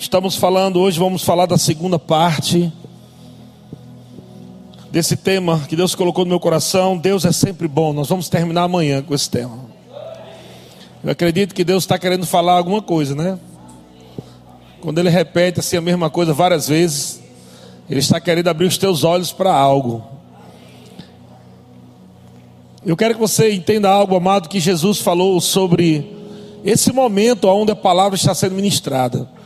Estamos falando hoje, vamos falar da segunda parte desse tema que Deus colocou no meu coração. Deus é sempre bom. Nós vamos terminar amanhã com esse tema. Eu acredito que Deus está querendo falar alguma coisa, né? Quando Ele repete assim a mesma coisa várias vezes, Ele está querendo abrir os teus olhos para algo. Eu quero que você entenda algo, amado, que Jesus falou sobre esse momento onde a palavra está sendo ministrada.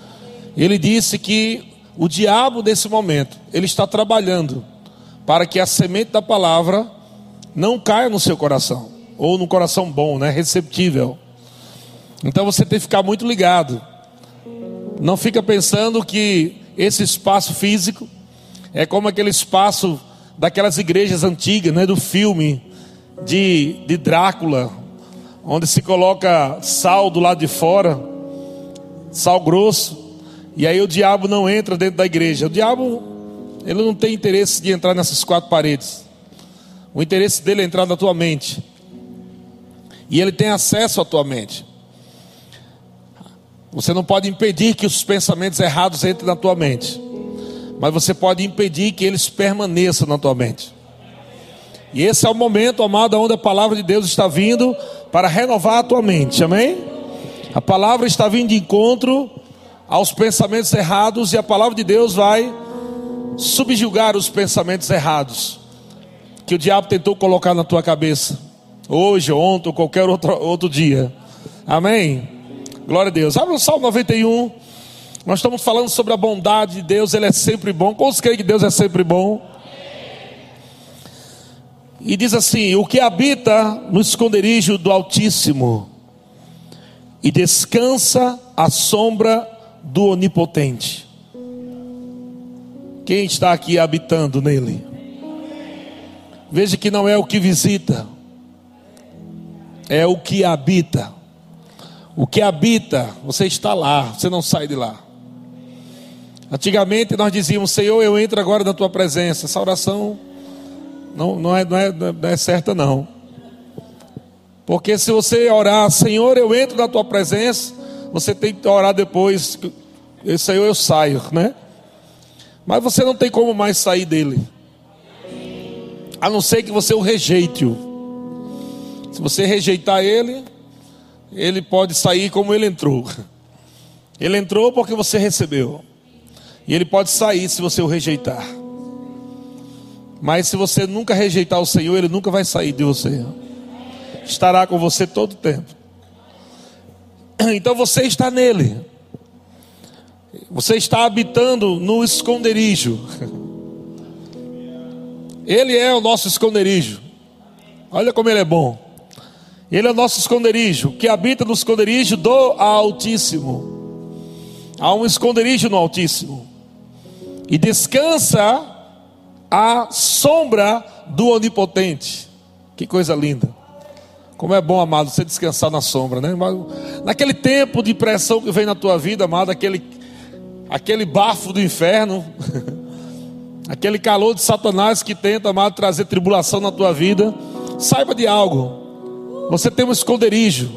Ele disse que o diabo desse momento, ele está trabalhando para que a semente da palavra não caia no seu coração, ou no coração bom, né, receptível. Então você tem que ficar muito ligado. Não fica pensando que esse espaço físico é como aquele espaço daquelas igrejas antigas, né, do filme de, de Drácula, onde se coloca sal do lado de fora, sal grosso, e aí o diabo não entra dentro da igreja. O diabo, ele não tem interesse de entrar nessas quatro paredes. O interesse dele é entrar na tua mente. E ele tem acesso à tua mente. Você não pode impedir que os pensamentos errados entrem na tua mente. Mas você pode impedir que eles permaneçam na tua mente. E esse é o momento, amado, onde a palavra de Deus está vindo para renovar a tua mente, amém? A palavra está vindo de encontro aos pensamentos errados e a palavra de Deus vai subjugar os pensamentos errados que o diabo tentou colocar na tua cabeça, hoje, ontem ou qualquer outro, outro dia, amém? Glória a Deus. Abre o Salmo 91. Nós estamos falando sobre a bondade de Deus, Ele é sempre bom. Quantos creem que Deus é sempre bom? E diz assim: O que habita no esconderijo do Altíssimo e descansa à sombra do Onipotente. Quem está aqui habitando nele? Veja que não é o que visita, é o que habita. O que habita, você está lá, você não sai de lá. Antigamente nós dizíamos: Senhor, eu entro agora na tua presença. Essa oração não, não, é, não, é, não é certa, não. Porque se você orar, Senhor, eu entro na tua presença, você tem que orar depois, Senhor, eu saio, né? Mas você não tem como mais sair dele, a não ser que você o rejeite-o. Se você rejeitar ele, ele pode sair como ele entrou. Ele entrou porque você recebeu, e ele pode sair se você o rejeitar. Mas se você nunca rejeitar o Senhor, Ele nunca vai sair de você. Estará com você todo o tempo. Então você está nele. Você está habitando no esconderijo. Ele é o nosso esconderijo. Olha como ele é bom. Ele é o nosso esconderijo, que habita no esconderijo do Altíssimo. Há um esconderijo no Altíssimo. E descansa a sombra do Onipotente. Que coisa linda. Como é bom, amado, você descansar na sombra, né? Naquele tempo de pressão que vem na tua vida, amado, aquele, aquele bafo do inferno, aquele calor de Satanás que tenta, amado, trazer tribulação na tua vida, saiba de algo. Você tem um esconderijo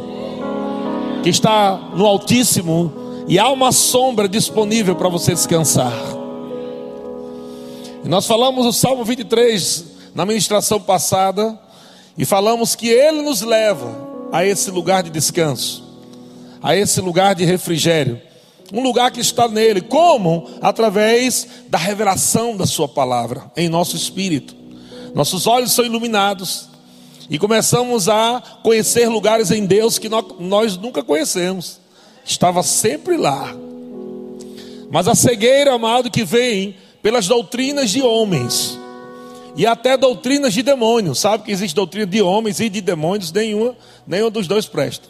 que está no Altíssimo e há uma sombra disponível para você descansar. E nós falamos o Salmo 23 na ministração passada e falamos que ele nos leva a esse lugar de descanso, a esse lugar de refrigério, um lugar que está nele, como? Através da revelação da Sua palavra em nosso espírito. Nossos olhos são iluminados e começamos a conhecer lugares em Deus que nós nunca conhecemos, estava sempre lá. Mas a cegueira, amado, que vem pelas doutrinas de homens e até doutrinas de demônios. Sabe que existe doutrina de homens e de demônios, nenhuma, nenhum dos dois presta.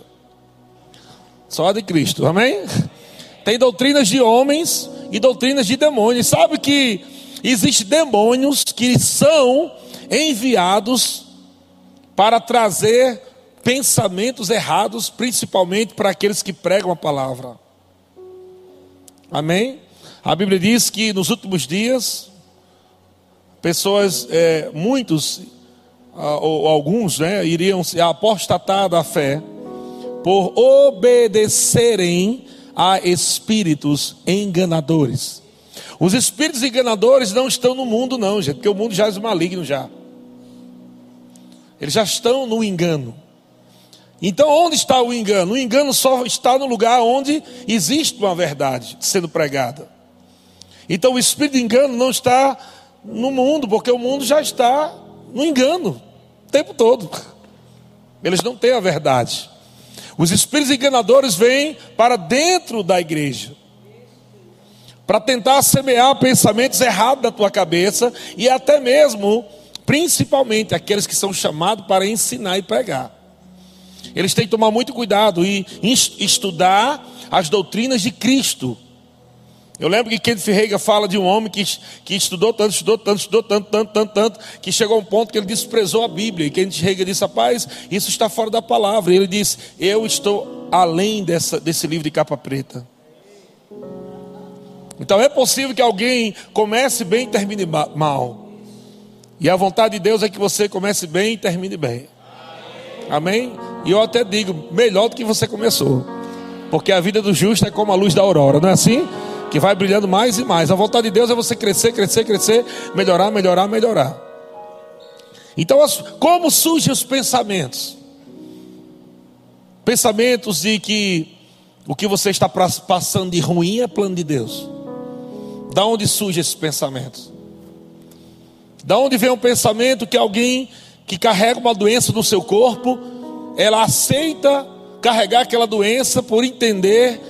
Só a de Cristo, amém? Tem doutrinas de homens e doutrinas de demônios. Sabe que existem demônios que são enviados para trazer pensamentos errados, principalmente para aqueles que pregam a palavra. Amém? A Bíblia diz que nos últimos dias, pessoas, é, muitos, ou alguns, né, iriam se apostatar da fé por obedecerem a espíritos enganadores. Os espíritos enganadores não estão no mundo, não, gente, porque o mundo já é maligno já. Eles já estão no engano. Então, onde está o engano? O engano só está no lugar onde existe uma verdade sendo pregada. Então, o espírito de engano não está no mundo, porque o mundo já está no engano o tempo todo. Eles não têm a verdade. Os espíritos enganadores vêm para dentro da igreja para tentar semear pensamentos errados na tua cabeça e até mesmo, principalmente, aqueles que são chamados para ensinar e pregar. Eles têm que tomar muito cuidado e estudar as doutrinas de Cristo. Eu lembro que Kenneth Ferreira fala de um homem que, que estudou tanto, estudou tanto, estudou tanto, tanto, tanto, tanto, que chegou a um ponto que ele desprezou a Bíblia. E Kenneth Ferreira disse: Rapaz, isso está fora da palavra. E ele disse: Eu estou além dessa, desse livro de capa preta. Então é possível que alguém comece bem e termine mal. E a vontade de Deus é que você comece bem e termine bem. Amém? E eu até digo, melhor do que você começou. Porque a vida do justo é como a luz da aurora, não é assim? Que vai brilhando mais e mais. A vontade de Deus é você crescer, crescer, crescer, melhorar, melhorar, melhorar. Então, como surgem os pensamentos? Pensamentos de que o que você está passando de ruim é plano de Deus. Da onde surge esses pensamentos? Da onde vem um pensamento que alguém que carrega uma doença no seu corpo, ela aceita carregar aquela doença por entender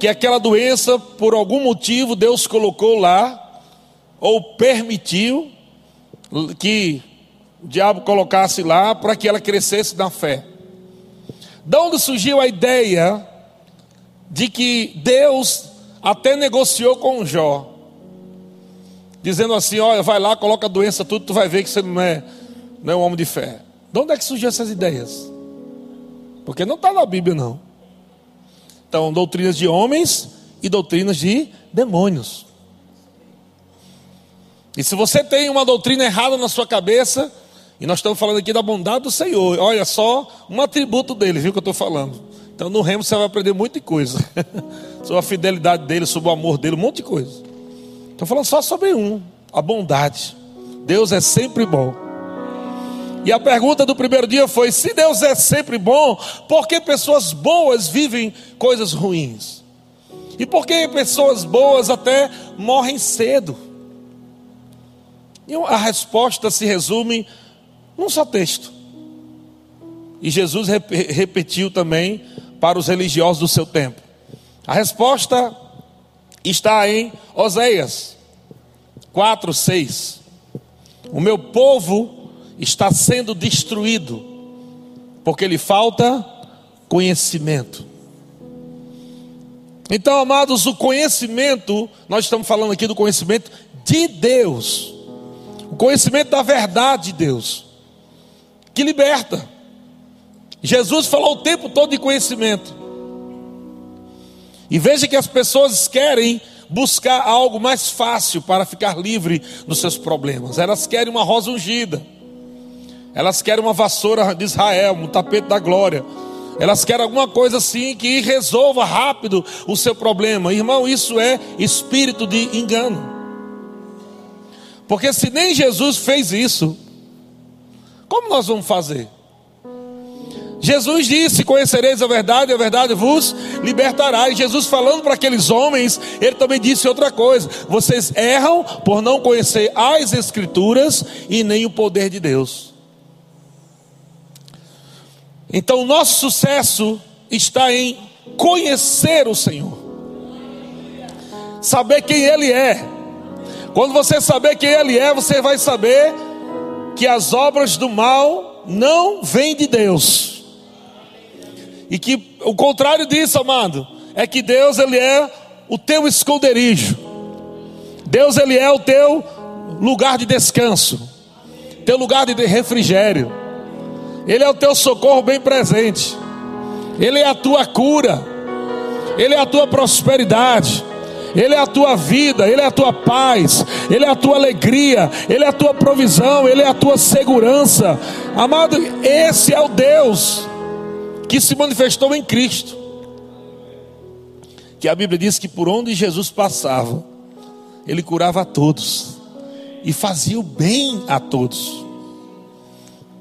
que aquela doença, por algum motivo, Deus colocou lá, ou permitiu que o diabo colocasse lá para que ela crescesse na fé. Da onde surgiu a ideia de que Deus até negociou com Jó, dizendo assim: olha, vai lá, coloca a doença, tudo, tu vai ver que você não é, não é um homem de fé. De onde é que surgiu essas ideias? Porque não está na Bíblia, não. Então, doutrinas de homens e doutrinas de demônios. E se você tem uma doutrina errada na sua cabeça, e nós estamos falando aqui da bondade do Senhor, olha só um atributo dele, viu que eu estou falando. Então no remo você vai aprender muita coisa. sobre a fidelidade dele, sobre o amor dele, um monte de coisa. Estou falando só sobre um, a bondade. Deus é sempre bom. E a pergunta do primeiro dia foi: se Deus é sempre bom, por que pessoas boas vivem coisas ruins? E por que pessoas boas até morrem cedo? E a resposta se resume num só texto. E Jesus repetiu também para os religiosos do seu tempo. A resposta está em Oséias 4, 6. O meu povo está sendo destruído, porque lhe falta conhecimento. Então, amados, o conhecimento, nós estamos falando aqui do conhecimento de Deus, o conhecimento da verdade de Deus, que liberta. Jesus falou o tempo todo de conhecimento. E veja que as pessoas querem buscar algo mais fácil para ficar livre dos seus problemas. Elas querem uma rosa ungida. Elas querem uma vassoura de Israel, um tapete da glória. Elas querem alguma coisa assim que resolva rápido o seu problema. Irmão, isso é espírito de engano. Porque se nem Jesus fez isso, como nós vamos fazer? Jesus disse: Conhecereis a verdade, a verdade vos libertará. E Jesus, falando para aqueles homens, ele também disse outra coisa: Vocês erram por não conhecer as Escrituras e nem o poder de Deus. Então, o nosso sucesso está em conhecer o Senhor, saber quem Ele é. Quando você saber quem Ele é, você vai saber que as obras do mal não vêm de Deus e que o contrário disso, amado, é que Deus ele é o teu esconderijo. Deus ele é o teu lugar de descanso, teu lugar de refrigério. Ele é o teu socorro bem presente. Ele é a tua cura. Ele é a tua prosperidade. Ele é a tua vida, Ele é a tua paz, Ele é a tua alegria, Ele é a tua provisão, Ele é a tua segurança. Amado, esse é o Deus que se manifestou em Cristo. que a Bíblia diz que por onde Jesus passava, ele curava a todos e fazia o bem a todos.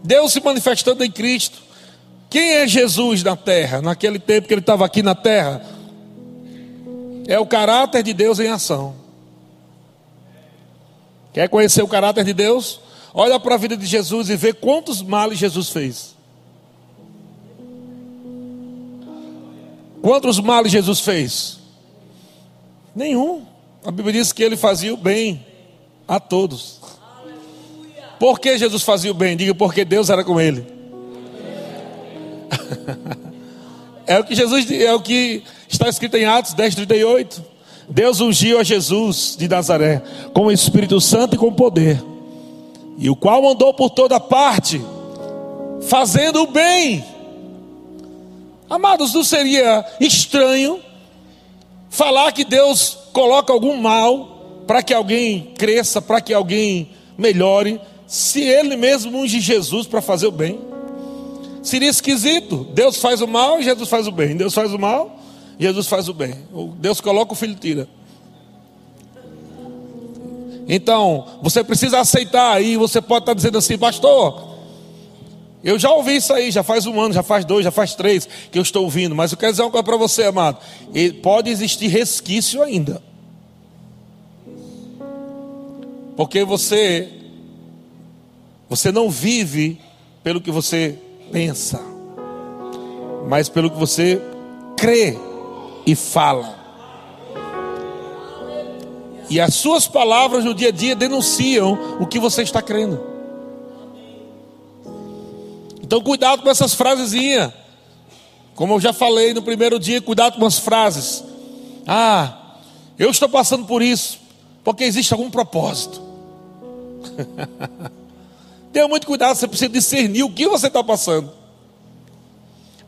Deus se manifestando em Cristo. Quem é Jesus na terra, naquele tempo que ele estava aqui na terra? É o caráter de Deus em ação. Quer conhecer o caráter de Deus? Olha para a vida de Jesus e vê quantos males Jesus fez. Quantos males Jesus fez? Nenhum. A Bíblia diz que ele fazia o bem a todos. Por que Jesus fazia o bem? Diga porque Deus era com ele. é o que Jesus é o que está escrito em Atos 10:38. Deus ungiu a Jesus de Nazaré com o Espírito Santo e com poder, e o qual mandou por toda parte, fazendo o bem. Amados, não seria estranho falar que Deus coloca algum mal para que alguém cresça, para que alguém melhore, se Ele mesmo unge Jesus para fazer o bem? Seria esquisito. Deus faz o mal e Jesus faz o bem. Deus faz o mal, Jesus faz o bem. Deus coloca o filho tira. Então, você precisa aceitar aí, você pode estar dizendo assim, pastor, eu já ouvi isso aí, já faz um ano, já faz dois, já faz três que eu estou ouvindo, mas eu quero dizer uma coisa para você, amado. Pode existir resquício ainda. Porque você você não vive pelo que você pensa, mas pelo que você crê e fala. E as suas palavras no dia a dia denunciam o que você está crendo. Então, cuidado com essas frasezinhas. Como eu já falei no primeiro dia, cuidado com as frases. Ah, eu estou passando por isso, porque existe algum propósito. Tenha muito cuidado, você precisa discernir o que você está passando.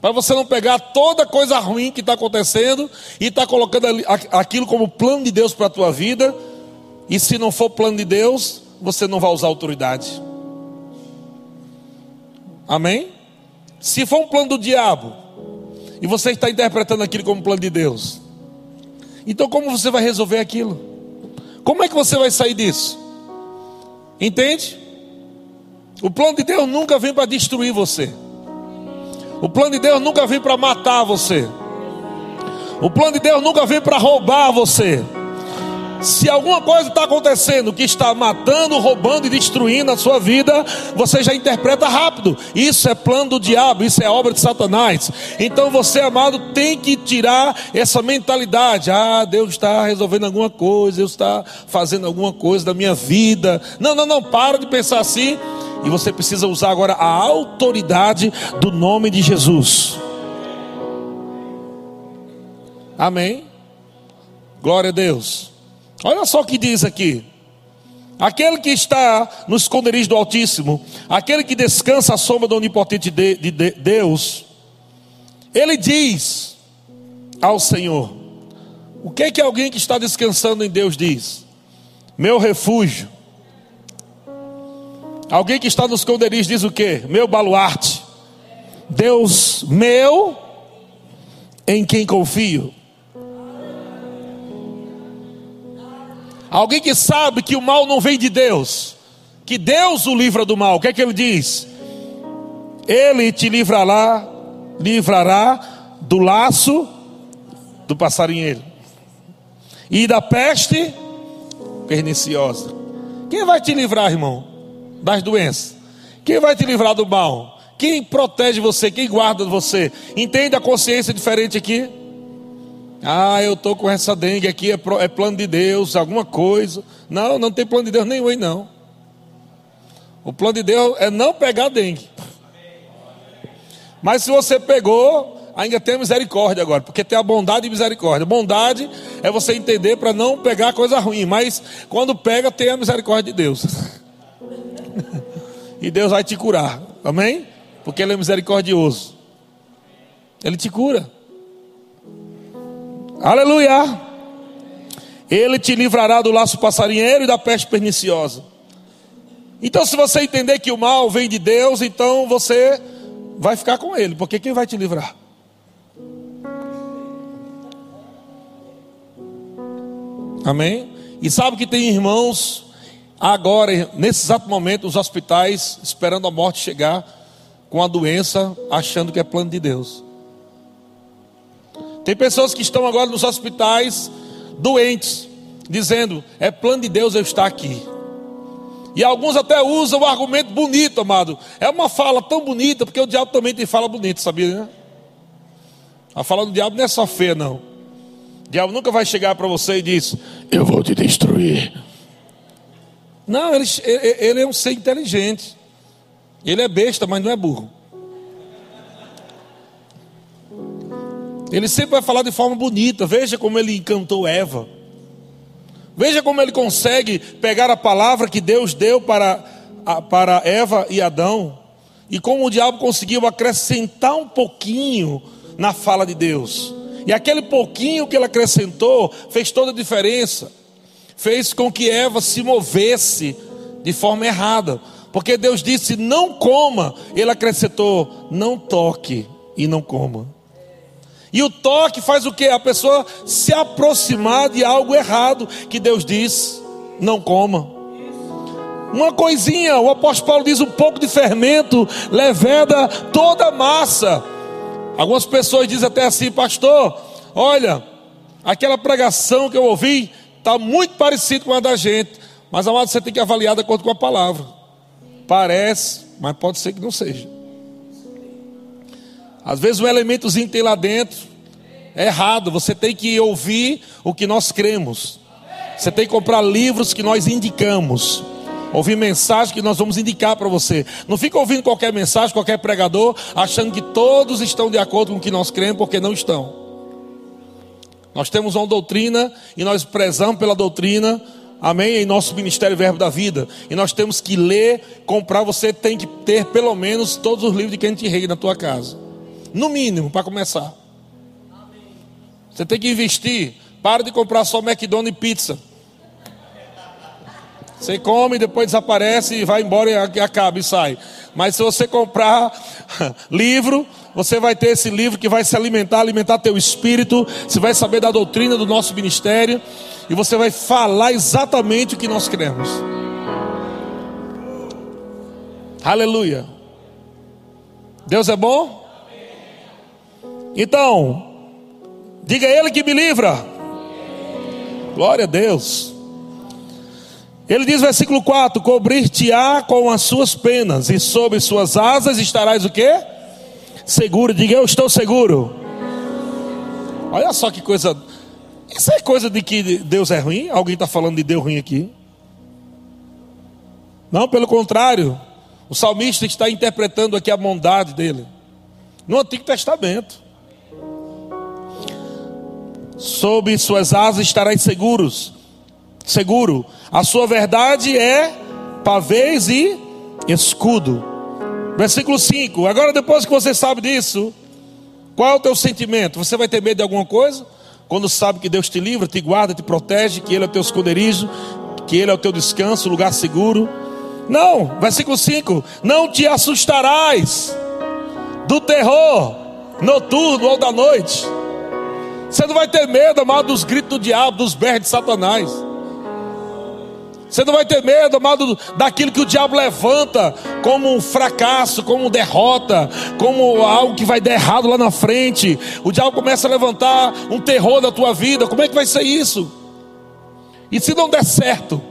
Para você não pegar toda coisa ruim que está acontecendo e está colocando aquilo como plano de Deus para a tua vida. E se não for plano de Deus, você não vai usar autoridade. Amém? Se for um plano do diabo e você está interpretando aquilo como plano de Deus, então como você vai resolver aquilo? Como é que você vai sair disso? Entende? O plano de Deus nunca vem para destruir você. O plano de Deus nunca vem para matar você. O plano de Deus nunca vem para roubar você. Se alguma coisa está acontecendo que está matando, roubando e destruindo a sua vida, você já interpreta rápido. Isso é plano do diabo, isso é obra de Satanás. Então você, amado, tem que tirar essa mentalidade. Ah, Deus está resolvendo alguma coisa, Deus está fazendo alguma coisa da minha vida. Não, não, não, para de pensar assim. E você precisa usar agora a autoridade do nome de Jesus. Amém. Glória a Deus. Olha só o que diz aqui. Aquele que está no esconderijo do Altíssimo, aquele que descansa à sombra do onipotente de, de, de Deus, ele diz ao Senhor: O que é que alguém que está descansando em Deus diz? Meu refúgio. Alguém que está nos esconderijos diz o que? Meu baluarte. Deus meu, em quem confio. Alguém que sabe que o mal não vem de Deus, que Deus o livra do mal, o que é que ele diz? Ele te livrará, livrará do laço do passarinheiro e da peste perniciosa. Quem vai te livrar, irmão, das doenças? Quem vai te livrar do mal? Quem protege você? Quem guarda você? Entende a consciência diferente aqui? Ah, eu estou com essa dengue aqui, é, é, plano de Deus, alguma coisa. Não, não tem plano de Deus nenhum aí, não. O plano de Deus é não pegar dengue. Mas se você pegou, ainda tem misericórdia agora, porque tem a bondade e misericórdia. Bondade é você entender para não pegar coisa ruim, mas quando pega, tem a misericórdia de Deus. e Deus vai te curar, amém? Porque Ele é misericordioso. Ele te cura. Aleluia. Ele te livrará do laço passarinheiro e da peste perniciosa. Então, se você entender que o mal vem de Deus, então você vai ficar com ele, porque quem vai te livrar? Amém? E sabe que tem irmãos agora, nesse exato momento, os hospitais esperando a morte chegar com a doença, achando que é plano de Deus. Tem pessoas que estão agora nos hospitais doentes, dizendo: é plano de Deus eu estar aqui. E alguns até usam o argumento bonito, amado. É uma fala tão bonita, porque o diabo também tem fala bonita, sabia? Né? A fala do diabo não é só feia, não. O diabo nunca vai chegar para você e diz: Eu vou te destruir. Não, ele, ele é um ser inteligente. Ele é besta, mas não é burro. Ele sempre vai falar de forma bonita. Veja como ele encantou Eva. Veja como ele consegue pegar a palavra que Deus deu para, para Eva e Adão. E como o diabo conseguiu acrescentar um pouquinho na fala de Deus. E aquele pouquinho que ele acrescentou fez toda a diferença. Fez com que Eva se movesse de forma errada. Porque Deus disse: não coma. Ele acrescentou: não toque e não coma. E o toque faz o que? A pessoa se aproximar de algo errado que Deus diz: não coma. Uma coisinha, o apóstolo Paulo diz: um pouco de fermento leveda toda a massa. Algumas pessoas dizem até assim, pastor, olha, aquela pregação que eu ouvi está muito parecido com a da gente, mas amado, você tem que avaliar de acordo com a palavra. Parece, mas pode ser que não seja. Às vezes o elementozinho tem lá dentro é errado. Você tem que ouvir o que nós cremos. Você tem que comprar livros que nós indicamos. Ouvir mensagem que nós vamos indicar para você. Não fica ouvindo qualquer mensagem, qualquer pregador, achando que todos estão de acordo com o que nós cremos, porque não estão. Nós temos uma doutrina e nós prezamos pela doutrina, amém? Em nosso ministério Verbo da Vida. E nós temos que ler, comprar. Você tem que ter pelo menos todos os livros de Kenneth Rei na tua casa. No mínimo, para começar. Você tem que investir. Para de comprar só McDonald's e pizza. Você come, depois desaparece e vai embora e acaba e sai. Mas se você comprar livro, você vai ter esse livro que vai se alimentar, alimentar teu espírito. Você vai saber da doutrina do nosso ministério e você vai falar exatamente o que nós queremos. Aleluia. Deus é bom? Então, diga a Ele que me livra. Glória a Deus. Ele diz, versículo 4: Cobrir-te-á com as suas penas, e sobre suas asas estarás o quê? Seguro. Diga, eu estou seguro. Olha só que coisa. Isso é coisa de que Deus é ruim? Alguém está falando de Deus ruim aqui? Não, pelo contrário. O salmista está interpretando aqui a bondade dele. No Antigo Testamento sob suas asas estarás seguros. Seguro. A sua verdade é pavês e escudo. Versículo 5. Agora, depois que você sabe disso, qual é o teu sentimento? Você vai ter medo de alguma coisa? Quando sabe que Deus te livra, te guarda, te protege, que Ele é o teu esconderijo, que Ele é o teu descanso, lugar seguro. Não, versículo 5: Não te assustarás do terror noturno ou da noite você não vai ter medo, amado, dos gritos do diabo, dos berros de Satanás. Você não vai ter medo, amado, daquilo que o diabo levanta como um fracasso, como derrota, como algo que vai dar errado lá na frente. O diabo começa a levantar um terror na tua vida. Como é que vai ser isso? E se não der certo?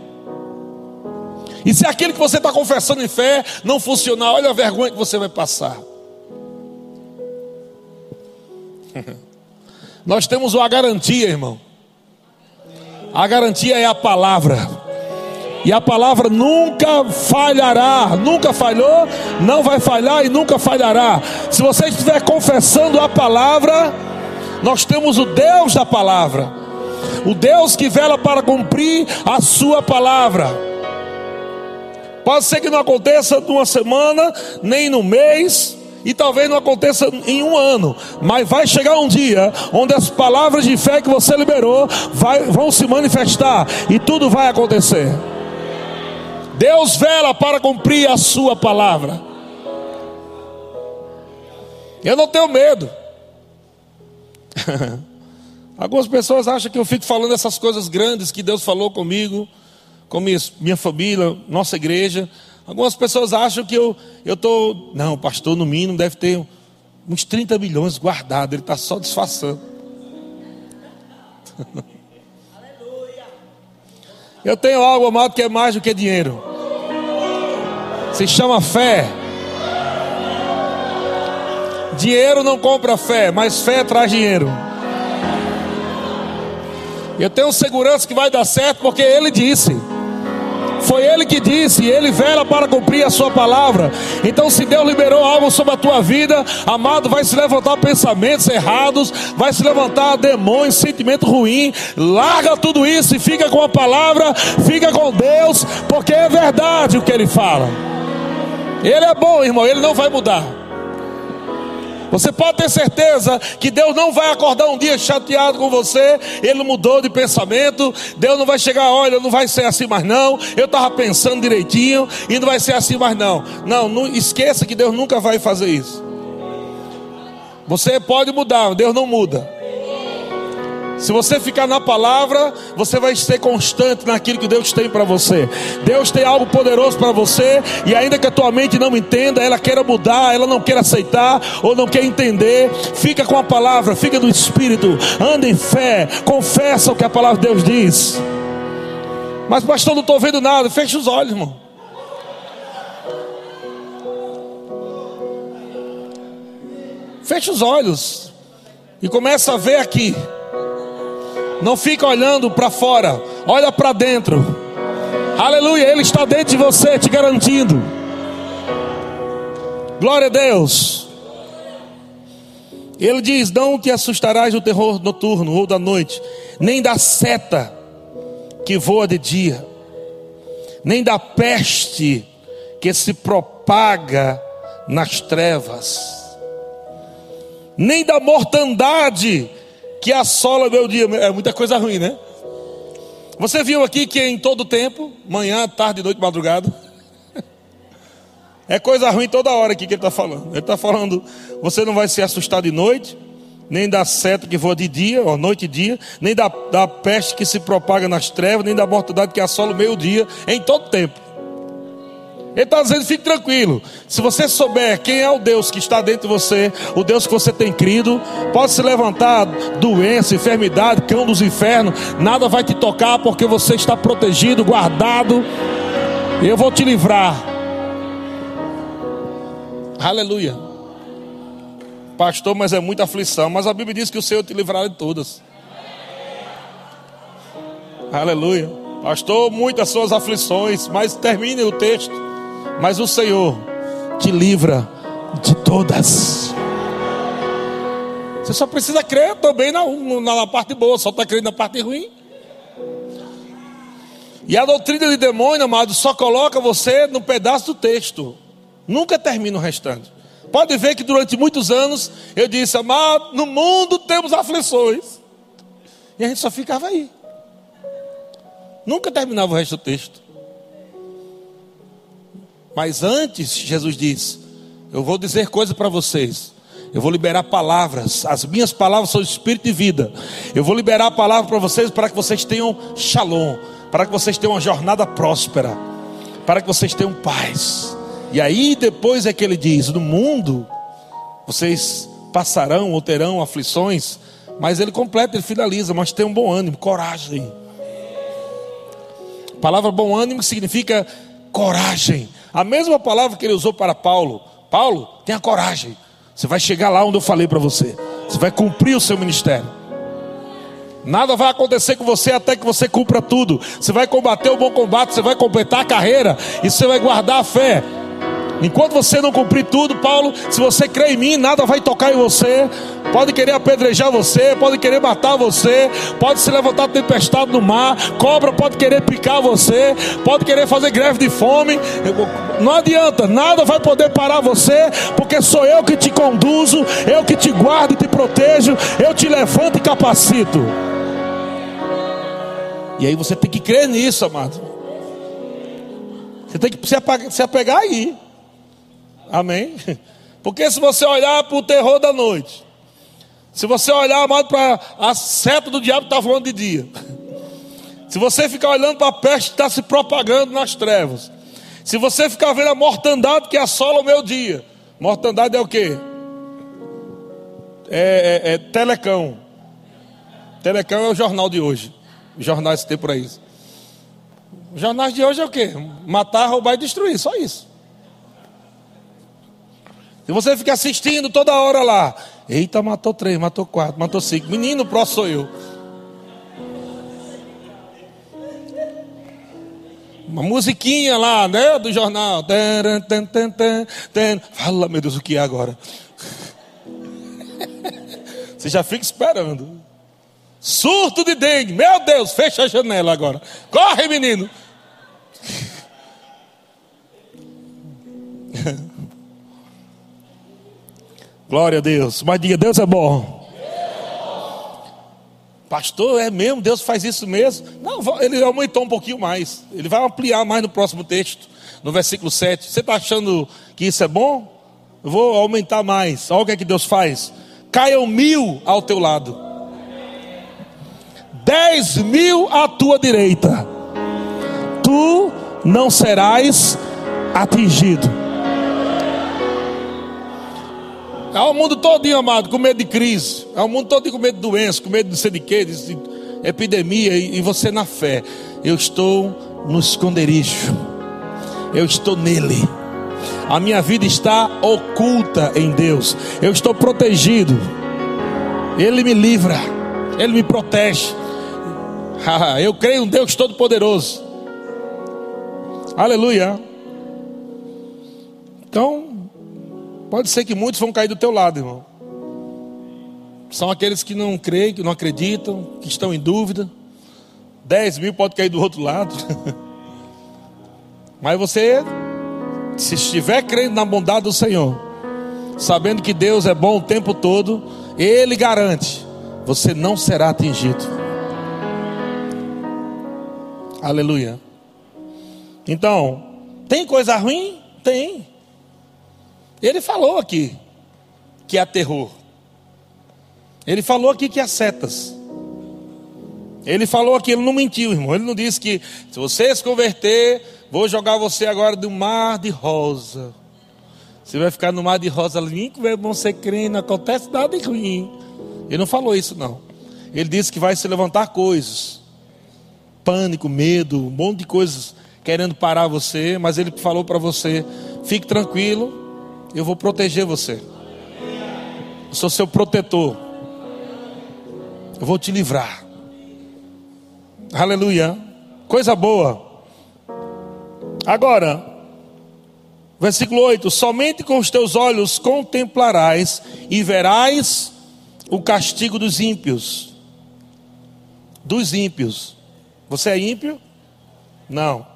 E se aquilo que você está confessando em fé não funcionar, olha a vergonha que você vai passar. Nós temos uma garantia, irmão. A garantia é a palavra. E a palavra nunca falhará, nunca falhou, não vai falhar e nunca falhará. Se você estiver confessando a palavra, nós temos o Deus da palavra, o Deus que vela para cumprir a sua palavra. Pode ser que não aconteça numa semana, nem no mês, e talvez não aconteça em um ano, mas vai chegar um dia onde as palavras de fé que você liberou vai, vão se manifestar e tudo vai acontecer. Deus vela para cumprir a sua palavra. Eu não tenho medo. Algumas pessoas acham que eu fico falando essas coisas grandes que Deus falou comigo, com minha, minha família, nossa igreja. Algumas pessoas acham que eu estou. Não, o pastor, no mínimo, deve ter uns 30 milhões guardados, ele está só disfarçando. Eu tenho algo, amado, que é mais do que dinheiro. Se chama fé. Dinheiro não compra fé, mas fé traz dinheiro. Eu tenho segurança que vai dar certo, porque ele disse. Foi ele que disse, ele vela para cumprir a sua palavra. Então, se Deus liberou algo sobre a tua vida, amado, vai se levantar pensamentos errados, vai se levantar demônios, sentimento ruim. Larga tudo isso e fica com a palavra, fica com Deus, porque é verdade o que ele fala. Ele é bom, irmão, ele não vai mudar. Você pode ter certeza que Deus não vai acordar um dia chateado com você, ele mudou de pensamento, Deus não vai chegar, olha, não vai ser assim mais não, eu estava pensando direitinho e não vai ser assim mais não. Não, não esqueça que Deus nunca vai fazer isso. Você pode mudar, Deus não muda. Se você ficar na palavra, você vai ser constante naquilo que Deus tem para você. Deus tem algo poderoso para você, e ainda que a tua mente não entenda, ela queira mudar, ela não queira aceitar ou não quer entender, fica com a palavra, fica no espírito, anda em fé, confessa o que a palavra de Deus diz. Mas pastor, não estou vendo nada, fecha os olhos, irmão. Fecha os olhos e começa a ver aqui. Não fica olhando para fora, olha para dentro. Aleluia, Ele está dentro de você, te garantindo. Glória a Deus. Ele diz: Não te assustarás do terror noturno ou da noite, nem da seta que voa de dia, nem da peste que se propaga nas trevas, nem da mortandade que assola meu dia. É muita coisa ruim, né? Você viu aqui que em todo tempo, manhã, tarde, noite, madrugada, é coisa ruim toda hora aqui que ele está falando. Ele está falando, você não vai se assustar de noite, nem da seta que voa de dia, ou noite e dia, nem da, da peste que se propaga nas trevas, nem da mortandade que assola o meio-dia, em todo tempo. Ele está dizendo: fique tranquilo. Se você souber quem é o Deus que está dentro de você, o Deus que você tem crido, pode se levantar doença, enfermidade, cão dos infernos, nada vai te tocar porque você está protegido, guardado. Eu vou te livrar. Aleluia. Pastor, mas é muita aflição. Mas a Bíblia diz que o Senhor te livrará de todas. Aleluia. Pastor, muitas suas aflições, mas termine o texto. Mas o Senhor te livra de todas. Você só precisa crer também na, na parte boa, só está crendo na parte ruim. E a doutrina de demônio, amado, só coloca você no pedaço do texto. Nunca termina o restante. Pode ver que durante muitos anos eu disse, amado, no mundo temos aflições. E a gente só ficava aí. Nunca terminava o resto do texto. Mas antes, Jesus diz: Eu vou dizer coisas para vocês. Eu vou liberar palavras. As minhas palavras são espírito e vida. Eu vou liberar a palavra para vocês para que vocês tenham shalom, para que vocês tenham uma jornada próspera, para que vocês tenham paz. E aí depois é que ele diz: No mundo vocês passarão ou terão aflições, mas ele completa, ele finaliza, mas tenham bom ânimo, coragem. A palavra bom ânimo significa coragem. A mesma palavra que ele usou para Paulo. Paulo, tenha coragem. Você vai chegar lá onde eu falei para você. Você vai cumprir o seu ministério. Nada vai acontecer com você até que você cumpra tudo. Você vai combater o bom combate, você vai completar a carreira e você vai guardar a fé. Enquanto você não cumprir tudo, Paulo, se você crê em mim, nada vai tocar em você. Pode querer apedrejar você, pode querer matar você, pode se levantar tempestade no mar, cobra pode querer picar você, pode querer fazer greve de fome. Não adianta, nada vai poder parar você, porque sou eu que te conduzo, eu que te guardo e te protejo, eu te levanto e capacito. E aí você tem que crer nisso, amado. Você tem que se apegar aí. Amém? Porque se você olhar para o terror da noite, Se você olhar, amado, para a seta do diabo, está voando de dia. Se você ficar olhando para a peste, está se propagando nas trevas. Se você ficar vendo a mortandade que assola o meu dia, mortandade é o quê? É, é, é telecão. Telecão é o jornal de hoje. Os jornais que tem por aí. Os jornais de hoje é o quê? Matar, roubar e destruir, só isso. Se você fica assistindo toda hora lá, eita, matou três, matou quatro, matou cinco. Menino, próximo sou eu. Uma musiquinha lá, né, do jornal. Fala, meu Deus, o que é agora? Você já fica esperando. Surto de dengue. Meu Deus, fecha a janela agora. Corre, menino. Glória a Deus. Mas diga, Deus é bom. Pastor, é mesmo? Deus faz isso mesmo? Não, ele aumentou um pouquinho mais. Ele vai ampliar mais no próximo texto, no versículo 7. Você está achando que isso é bom? Eu vou aumentar mais. Olha o que é que Deus faz. Caiam mil ao teu lado, dez mil à tua direita, tu não serás atingido. É o mundo todo, amado, com medo de crise. É o mundo todo com medo de doença, com medo de ser de quê, de epidemia. E você na fé. Eu estou no esconderijo. Eu estou nele. A minha vida está oculta em Deus. Eu estou protegido. Ele me livra. Ele me protege. Eu creio em Deus Todo-Poderoso. Aleluia. Então, Pode ser que muitos vão cair do teu lado, irmão. São aqueles que não creem, que não acreditam, que estão em dúvida. Dez mil pode cair do outro lado. Mas você, se estiver crendo na bondade do Senhor, sabendo que Deus é bom o tempo todo, Ele garante, você não será atingido. Aleluia. Então, tem coisa ruim? Tem. Ele falou aqui que há terror. Ele falou aqui que há setas. Ele falou aqui, ele não mentiu, irmão. Ele não disse que se você se converter, vou jogar você agora do mar de rosa. Você vai ficar no mar de rosa limpo, é bom ser crente, não acontece nada de ruim. Ele não falou isso, não. Ele disse que vai se levantar coisas. Pânico, medo, um monte de coisas querendo parar você, mas ele falou para você: fique tranquilo, eu vou proteger você. Eu sou seu protetor. Eu vou te livrar. Aleluia. Coisa boa. Agora, versículo 8: Somente com os teus olhos contemplarás e verás o castigo dos ímpios. Dos ímpios. Você é ímpio? Não.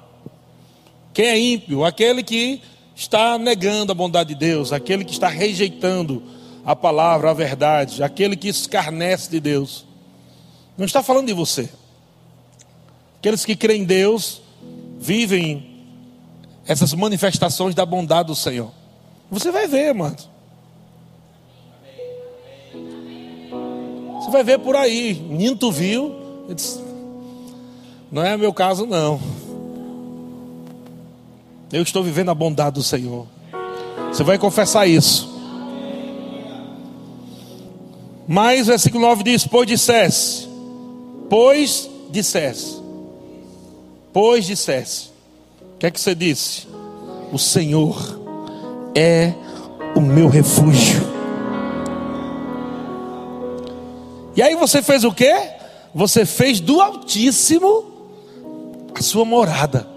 Quem é ímpio? Aquele que está negando a bondade de Deus, aquele que está rejeitando a palavra, a verdade, aquele que escarnece de Deus. Não está falando de você. Aqueles que creem em Deus vivem essas manifestações da bondade do Senhor. Você vai ver, mano. Você vai ver por aí. Ninto viu. Disse, não é meu caso, não. Eu estou vivendo a bondade do Senhor. Você vai confessar isso. Mas versículo 9 diz: Pois dissesse, pois dissesse, pois dissesse. O que é que você disse? O Senhor é o meu refúgio. E aí você fez o que? Você fez do Altíssimo a sua morada.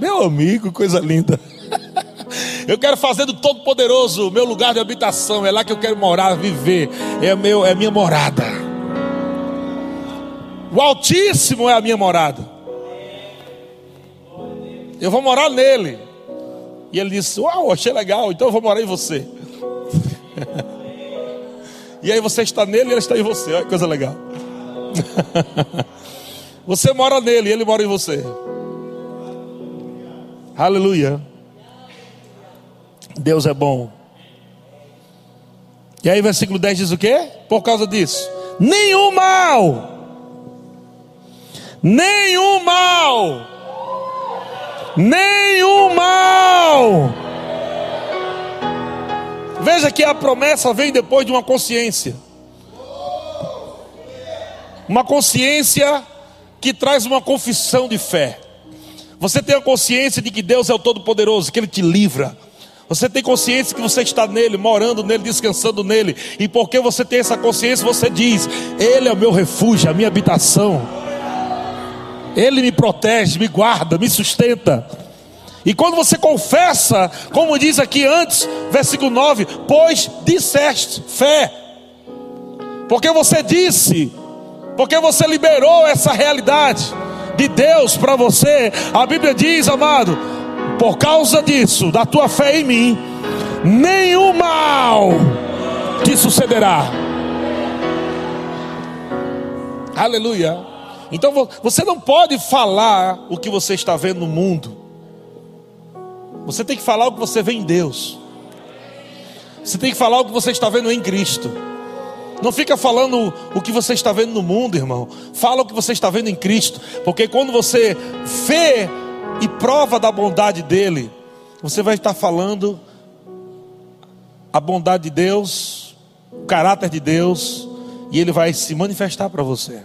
Meu amigo, coisa linda. Eu quero fazer do Todo-Poderoso meu lugar de habitação. É lá que eu quero morar, viver. É, meu, é minha morada. O Altíssimo é a minha morada. Eu vou morar nele. E ele disse: Uau, achei legal, então eu vou morar em você. e aí você está nele e ele está em você. Olha que coisa legal. você mora nele e ele mora em você. Aleluia. Deus é bom. E aí, versículo 10 diz o quê? Por causa disso, nenhum mal, nenhum mal, nenhum mal. Veja que a promessa vem depois de uma consciência, uma consciência que traz uma confissão de fé. Você tem a consciência de que Deus é o Todo-Poderoso, que Ele te livra. Você tem consciência que você está nele, morando nele, descansando nele. E porque você tem essa consciência, você diz: Ele é o meu refúgio, a minha habitação. Ele me protege, me guarda, me sustenta. E quando você confessa, como diz aqui antes, versículo 9: Pois disseste, fé. Porque você disse, porque você liberou essa realidade de Deus para você. A Bíblia diz, amado, por causa disso, da tua fé em mim, nenhum mal te sucederá. Aleluia. Então você não pode falar o que você está vendo no mundo. Você tem que falar o que você vê em Deus. Você tem que falar o que você está vendo em Cristo. Não fica falando o que você está vendo no mundo, irmão. Fala o que você está vendo em Cristo. Porque quando você vê e prova da bondade dele, você vai estar falando a bondade de Deus, o caráter de Deus, e ele vai se manifestar para você.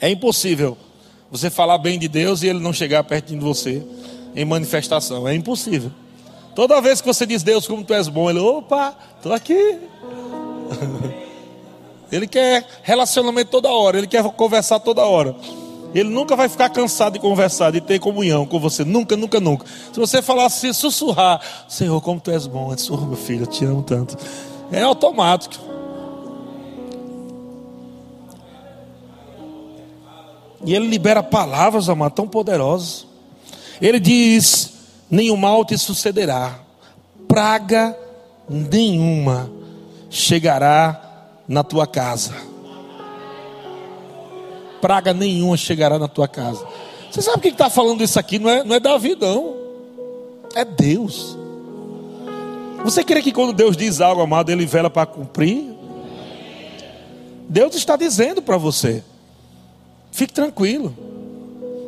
É impossível você falar bem de Deus e ele não chegar pertinho de você em manifestação. É impossível. Toda vez que você diz Deus como tu és bom, ele, opa, estou aqui. Ele quer relacionamento toda hora, ele quer conversar toda hora. Ele nunca vai ficar cansado de conversar, de ter comunhão com você. Nunca, nunca, nunca. Se você falar assim, sussurrar, Senhor, como tu és bom. Eu disse, oh, meu filho, eu te amo tanto. É automático. E ele libera palavras, amado, tão poderosas. Ele diz: nenhum mal te sucederá, praga nenhuma chegará na tua casa. Praga nenhuma chegará na tua casa. Você sabe quem está falando isso aqui? Não é, não é Davi, não. É Deus. Você crê que quando Deus diz algo, amado, Ele vela para cumprir? Deus está dizendo para você. Fique tranquilo.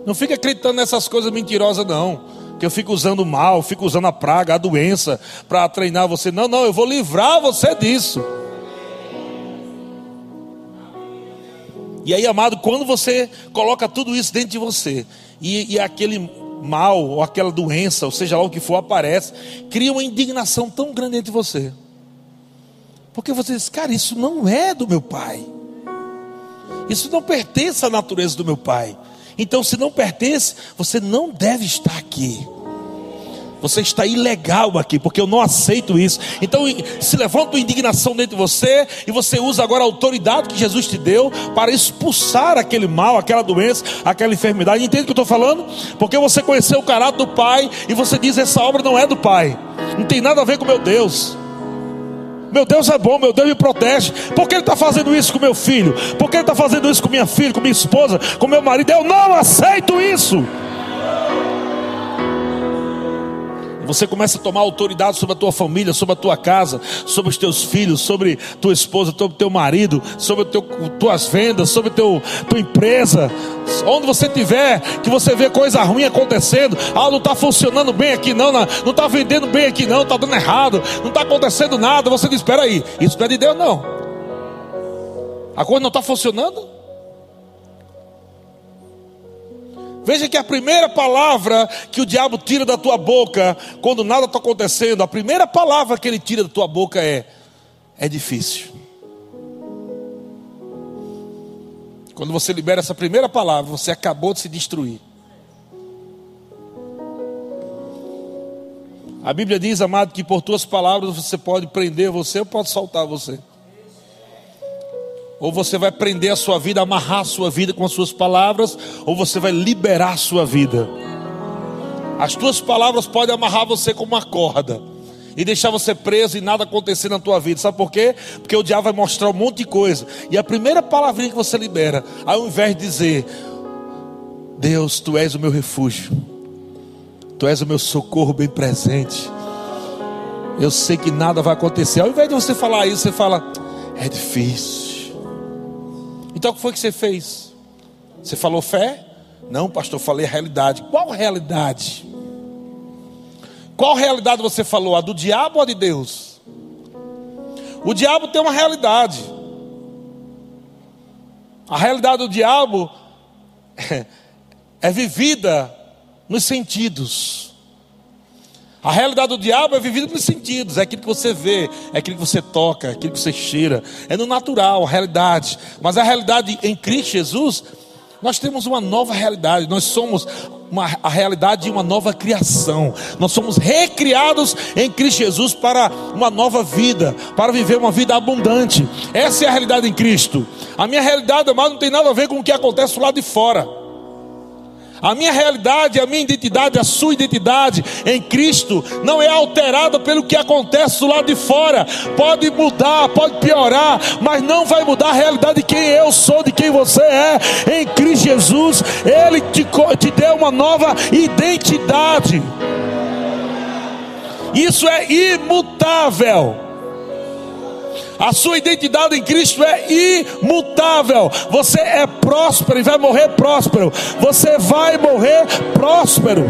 Não fique acreditando nessas coisas mentirosas, não. Que eu fico usando o mal, fico usando a praga, a doença, para treinar você. Não, não, eu vou livrar você disso. E aí, amado, quando você coloca tudo isso dentro de você, e, e aquele mal, ou aquela doença, ou seja lá o que for, aparece, cria uma indignação tão grande dentro de você. Porque você diz, cara, isso não é do meu pai. Isso não pertence à natureza do meu pai. Então, se não pertence, você não deve estar aqui. Você está ilegal aqui, porque eu não aceito isso. Então, se levanta uma indignação dentro de você, e você usa agora a autoridade que Jesus te deu para expulsar aquele mal, aquela doença, aquela enfermidade. Entende o que eu estou falando? Porque você conheceu o caráter do Pai, e você diz: essa obra não é do Pai, não tem nada a ver com meu Deus. Meu Deus é bom, meu Deus me protege. Por que Ele está fazendo isso com meu filho? Por que Ele está fazendo isso com minha filha, com minha esposa, com meu marido? Eu não aceito isso. Você começa a tomar autoridade sobre a tua família, sobre a tua casa, sobre os teus filhos, sobre tua esposa, sobre teu marido, sobre teu, tuas vendas, sobre teu, tua empresa. Onde você tiver, que você vê coisa ruim acontecendo. Ah, não está funcionando bem aqui não, não está vendendo bem aqui não, está dando errado, não está acontecendo nada. Você diz: espera aí, isso não é de Deus não. A coisa não está funcionando? Veja que a primeira palavra que o diabo tira da tua boca, quando nada está acontecendo, a primeira palavra que ele tira da tua boca é: é difícil. Quando você libera essa primeira palavra, você acabou de se destruir. A Bíblia diz, amado, que por tuas palavras você pode prender você ou pode soltar você. Ou você vai prender a sua vida, amarrar a sua vida com as suas palavras, ou você vai liberar a sua vida. As tuas palavras podem amarrar você com uma corda e deixar você preso e nada acontecer na tua vida. Sabe por quê? Porque o diabo vai mostrar um monte de coisa. E a primeira palavrinha que você libera, ao invés de dizer: Deus, tu és o meu refúgio. Tu és o meu socorro bem presente. Eu sei que nada vai acontecer. Ao invés de você falar isso, você fala: é difícil. Então o que foi que você fez? Você falou fé? Não, pastor, falei a realidade. Qual realidade? Qual realidade você falou? A do diabo ou a de Deus? O diabo tem uma realidade. A realidade do diabo é vivida nos sentidos. A realidade do diabo é vivida nos sentidos, é aquilo que você vê, é aquilo que você toca, é aquilo que você cheira, é no natural, a realidade. Mas a realidade em Cristo Jesus, nós temos uma nova realidade, nós somos uma, a realidade de uma nova criação, nós somos recriados em Cristo Jesus para uma nova vida, para viver uma vida abundante. Essa é a realidade em Cristo. A minha realidade, amado, não tem nada a ver com o que acontece lá de fora. A minha realidade, a minha identidade, a sua identidade em Cristo não é alterada pelo que acontece do lado de fora. Pode mudar, pode piorar, mas não vai mudar a realidade de quem eu sou, de quem você é. Em Cristo Jesus, Ele te, te deu uma nova identidade. Isso é imutável. A sua identidade em Cristo é imutável. Você é próspero e vai morrer próspero. Você vai morrer próspero.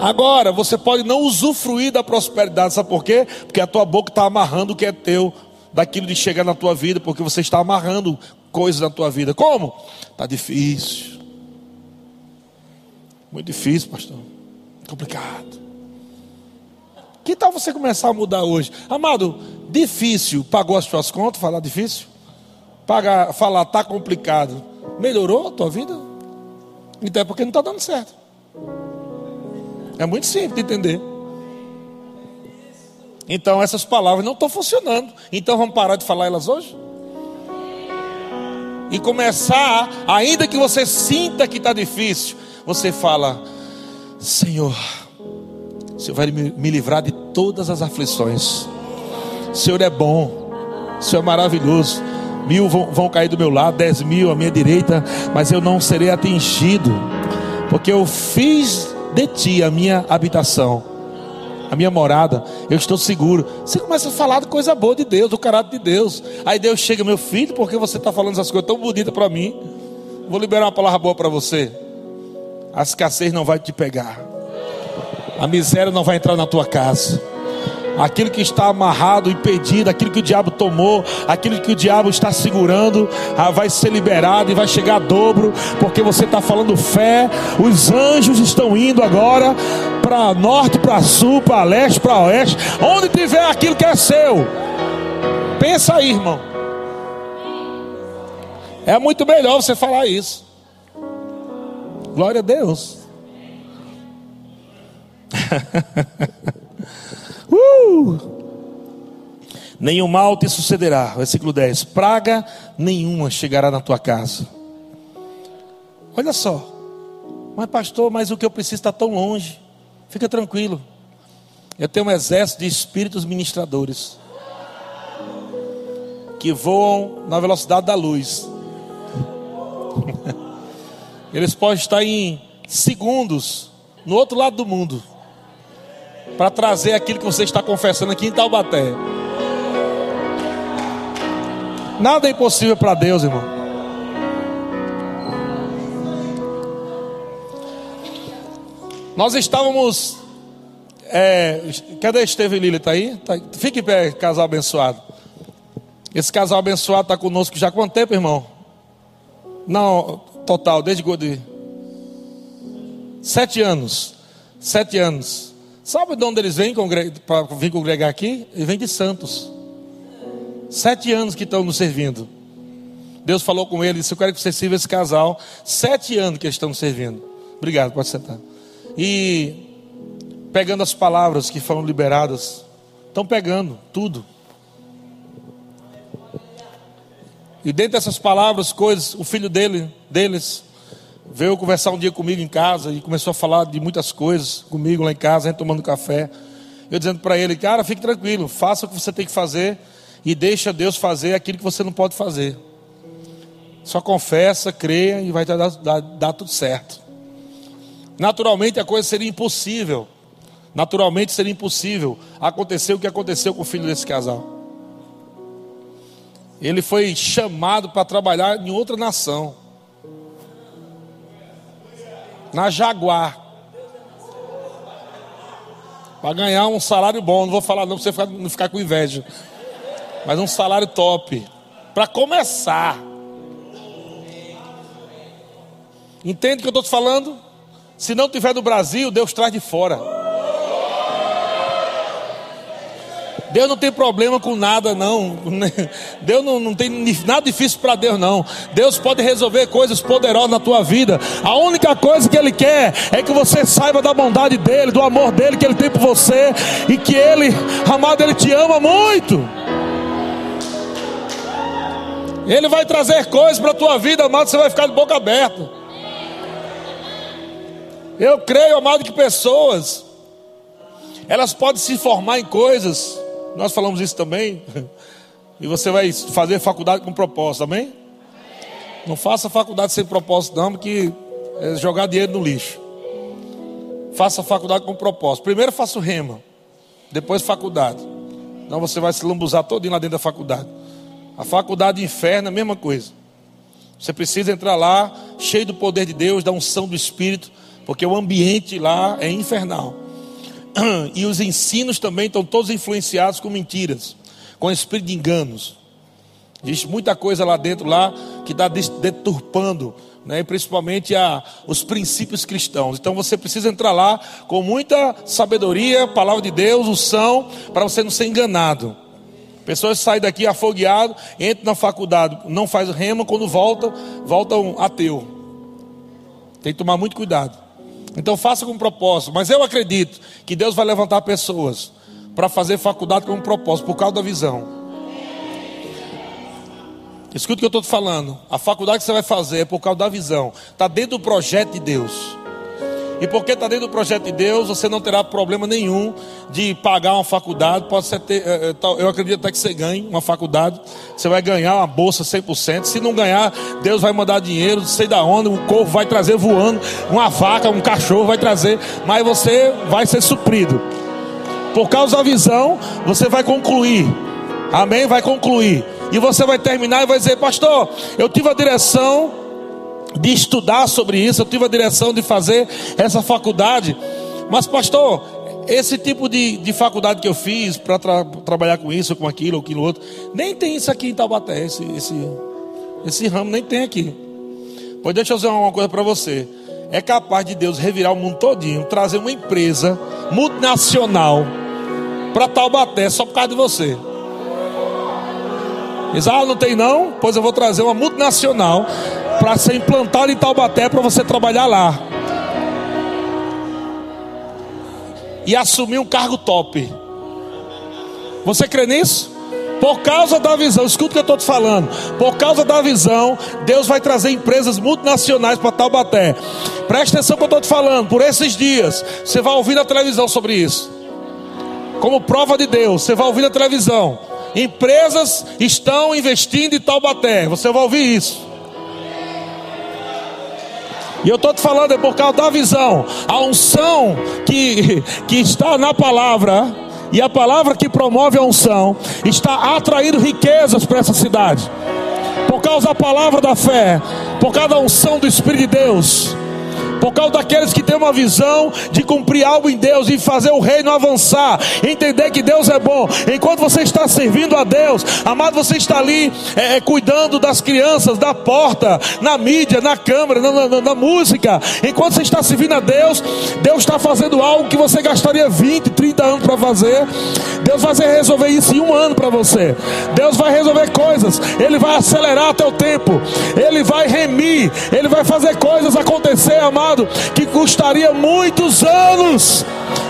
Agora, você pode não usufruir da prosperidade, sabe por quê? Porque a tua boca está amarrando o que é teu, daquilo de chegar na tua vida, porque você está amarrando coisas na tua vida. Como? Está difícil. Muito difícil, pastor. Complicado. Que tal você começar a mudar hoje? Amado, difícil, pagou as suas contas, falar difícil? Pagar, falar tá complicado. Melhorou a tua vida? Então é porque não está dando certo. É muito simples de entender. Então essas palavras não estão funcionando. Então vamos parar de falar elas hoje? E começar, ainda que você sinta que está difícil, você fala, Senhor, Senhor vai me livrar de todas as aflições. Senhor é bom, Senhor é maravilhoso. Mil vão, vão cair do meu lado, dez mil à minha direita, mas eu não serei atingido, porque eu fiz de ti a minha habitação, a minha morada, eu estou seguro. Você começa a falar de coisa boa de Deus, do caráter de Deus. Aí Deus chega, meu filho, porque você está falando essas coisas tão bonitas para mim? Vou liberar uma palavra boa para você. A escassez não vai te pegar. A miséria não vai entrar na tua casa. Aquilo que está amarrado, impedido, aquilo que o diabo tomou, aquilo que o diabo está segurando, ah, vai ser liberado e vai chegar a dobro, porque você está falando fé. Os anjos estão indo agora para norte, para sul, para leste, para oeste, onde tiver aquilo que é seu. Pensa aí, irmão. É muito melhor você falar isso. Glória a Deus. uh! Nenhum mal te sucederá. Versículo 10: Praga nenhuma chegará na tua casa. Olha só. Mas, pastor, mas o que eu preciso está tão longe. Fica tranquilo. Eu tenho um exército de espíritos ministradores que voam na velocidade da luz. Eles podem estar em segundos no outro lado do mundo para trazer aquilo que você está confessando aqui em Taubaté. Nada é impossível para Deus, irmão. Nós estávamos. É, cadê Esteve Lili? Está aí? Tá, fique em pé, casal abençoado. Esse casal abençoado está conosco já há quanto tempo, irmão? Não, total, desde de sete anos. Sete anos. Sabe de onde eles vêm para vir congregar aqui? Eles vêm de Santos. Sete anos que estão nos servindo. Deus falou com ele, Eu quero que você sirva esse casal. Sete anos que eles estão nos servindo. Obrigado, pode sentar. E pegando as palavras que foram liberadas, estão pegando tudo. E dentro dessas palavras, coisas, o filho dele, deles, veio conversar um dia comigo em casa e começou a falar de muitas coisas comigo lá em casa, a gente tomando café. Eu dizendo para ele, cara, fique tranquilo, faça o que você tem que fazer e deixa Deus fazer aquilo que você não pode fazer. Só confessa, creia e vai dar, dar, dar tudo certo. Naturalmente a coisa seria impossível Naturalmente seria impossível acontecer o que aconteceu com o filho desse casal. Ele foi chamado para trabalhar em outra nação. Na Jaguar. Para ganhar um salário bom. Não vou falar não para você não ficar com inveja. Mas um salário top. Para começar. Entende o que eu estou te falando? Se não tiver no Brasil, Deus traz de fora. Deus não tem problema com nada, não. Deus não, não tem nada difícil para Deus, não. Deus pode resolver coisas poderosas na tua vida. A única coisa que Ele quer é que você saiba da bondade dEle, do amor dEle que Ele tem por você. E que Ele, amado, Ele te ama muito. Ele vai trazer coisas para a tua vida, amado, você vai ficar de boca aberta. Eu creio, amado, que pessoas, elas podem se formar em coisas nós falamos isso também. E você vai fazer faculdade com propósito, amém? Não faça faculdade sem propósito, não, porque é jogar dinheiro no lixo. Faça faculdade com propósito. Primeiro faça o rema, depois faculdade. Não você vai se lambuzar todinho lá dentro da faculdade. A faculdade inferno é a mesma coisa. Você precisa entrar lá cheio do poder de Deus, da unção do Espírito, porque o ambiente lá é infernal. e os ensinos também estão todos influenciados com mentiras, com espírito de enganos. Existe muita coisa lá dentro lá que está deturpando, né, principalmente a, os princípios cristãos. Então você precisa entrar lá com muita sabedoria, palavra de Deus, unção, para você não ser enganado. Pessoas saem daqui afogueado, entram na faculdade, não faz rema, quando voltam, voltam ateu. Tem que tomar muito cuidado. Então faça com propósito. Mas eu acredito que Deus vai levantar pessoas para fazer faculdade com um propósito, por causa da visão. Escuta o que eu estou te falando. A faculdade que você vai fazer é por causa da visão. Está dentro do projeto de Deus. E porque está dentro do projeto de Deus, você não terá problema nenhum de pagar uma faculdade. Pode ser ter, eh, eh, eu acredito até que você ganhe uma faculdade. Você vai ganhar uma bolsa 100%. Se não ganhar, Deus vai mandar dinheiro, não sei da onde, o corvo vai trazer voando, uma vaca, um cachorro vai trazer, mas você vai ser suprido. Por causa da visão, você vai concluir. Amém? Vai concluir. E você vai terminar e vai dizer, pastor, eu tive a direção de estudar sobre isso, eu tive a direção de fazer essa faculdade. Mas, pastor, esse tipo de, de faculdade que eu fiz para tra trabalhar com isso, com aquilo, ou aquilo outro, nem tem isso aqui em Taubaté, esse, esse, esse ramo nem tem aqui. Pois deixa eu dizer uma coisa para você. É capaz de Deus revirar o mundo todinho, trazer uma empresa multinacional para Taubaté só por causa de você. Ah, não tem não? Pois eu vou trazer uma multinacional para ser implantado em Taubaté para você trabalhar lá. E assumir um cargo top. Você crê nisso? Por causa da visão, escuta o que eu estou te falando. Por causa da visão, Deus vai trazer empresas multinacionais para Taubaté. Preste atenção que eu estou te falando. Por esses dias, você vai ouvir na televisão sobre isso. Como prova de Deus, você vai ouvir na televisão. Empresas estão investindo em Taubaté. Você vai ouvir isso. E eu estou te falando é por causa da visão. A unção que, que está na palavra, e a palavra que promove a unção, está atraindo riquezas para essa cidade. Por causa da palavra da fé, por causa da unção do Espírito de Deus por causa daqueles que têm uma visão de cumprir algo em Deus e fazer o reino avançar, entender que Deus é bom. Enquanto você está servindo a Deus, amado, você está ali é, é cuidando das crianças, da porta, na mídia, na câmera, na, na, na música. Enquanto você está servindo a Deus, Deus está fazendo algo que você gastaria 20, 30 anos para fazer. Deus vai resolver isso em um ano para você. Deus vai resolver coisas. Ele vai acelerar teu tempo. Ele vai remir. Ele vai fazer coisas acontecer, amado que custaria muitos anos,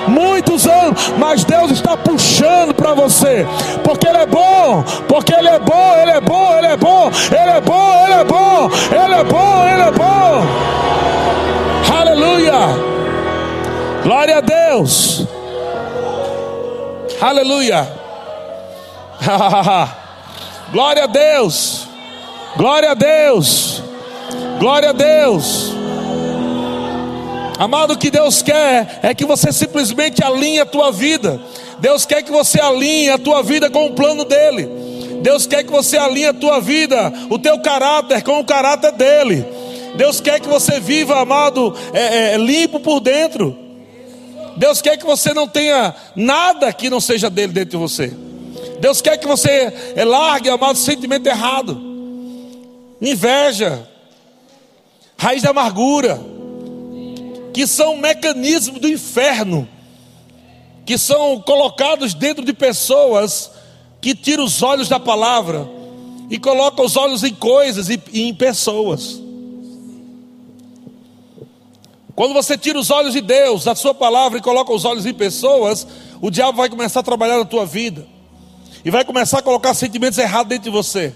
muitos anos, mas Deus está puxando para você, porque Ele é bom, porque Ele é bom, Ele é bom, Ele é bom, Ele é bom, Ele é bom, Ele é bom, Ele é bom. Aleluia, glória a Deus, aleluia, glória a Deus, glória a Deus, glória a Deus. Amado, o que Deus quer é que você simplesmente alinhe a tua vida. Deus quer que você alinhe a tua vida com o plano dele. Deus quer que você alinhe a tua vida, o teu caráter com o caráter dele. Deus quer que você viva, amado, é, é, limpo por dentro. Deus quer que você não tenha nada que não seja dele dentro de você. Deus quer que você é, largue, amado, sentimento errado, inveja, raiz da amargura, que são mecanismos do inferno, que são colocados dentro de pessoas que tiram os olhos da palavra e colocam os olhos em coisas e, em pessoas. Quando você tira os olhos de Deus, da sua palavra, e coloca os olhos em pessoas, o diabo vai começar a trabalhar na tua vida. E vai começar a colocar sentimentos errados dentro de você.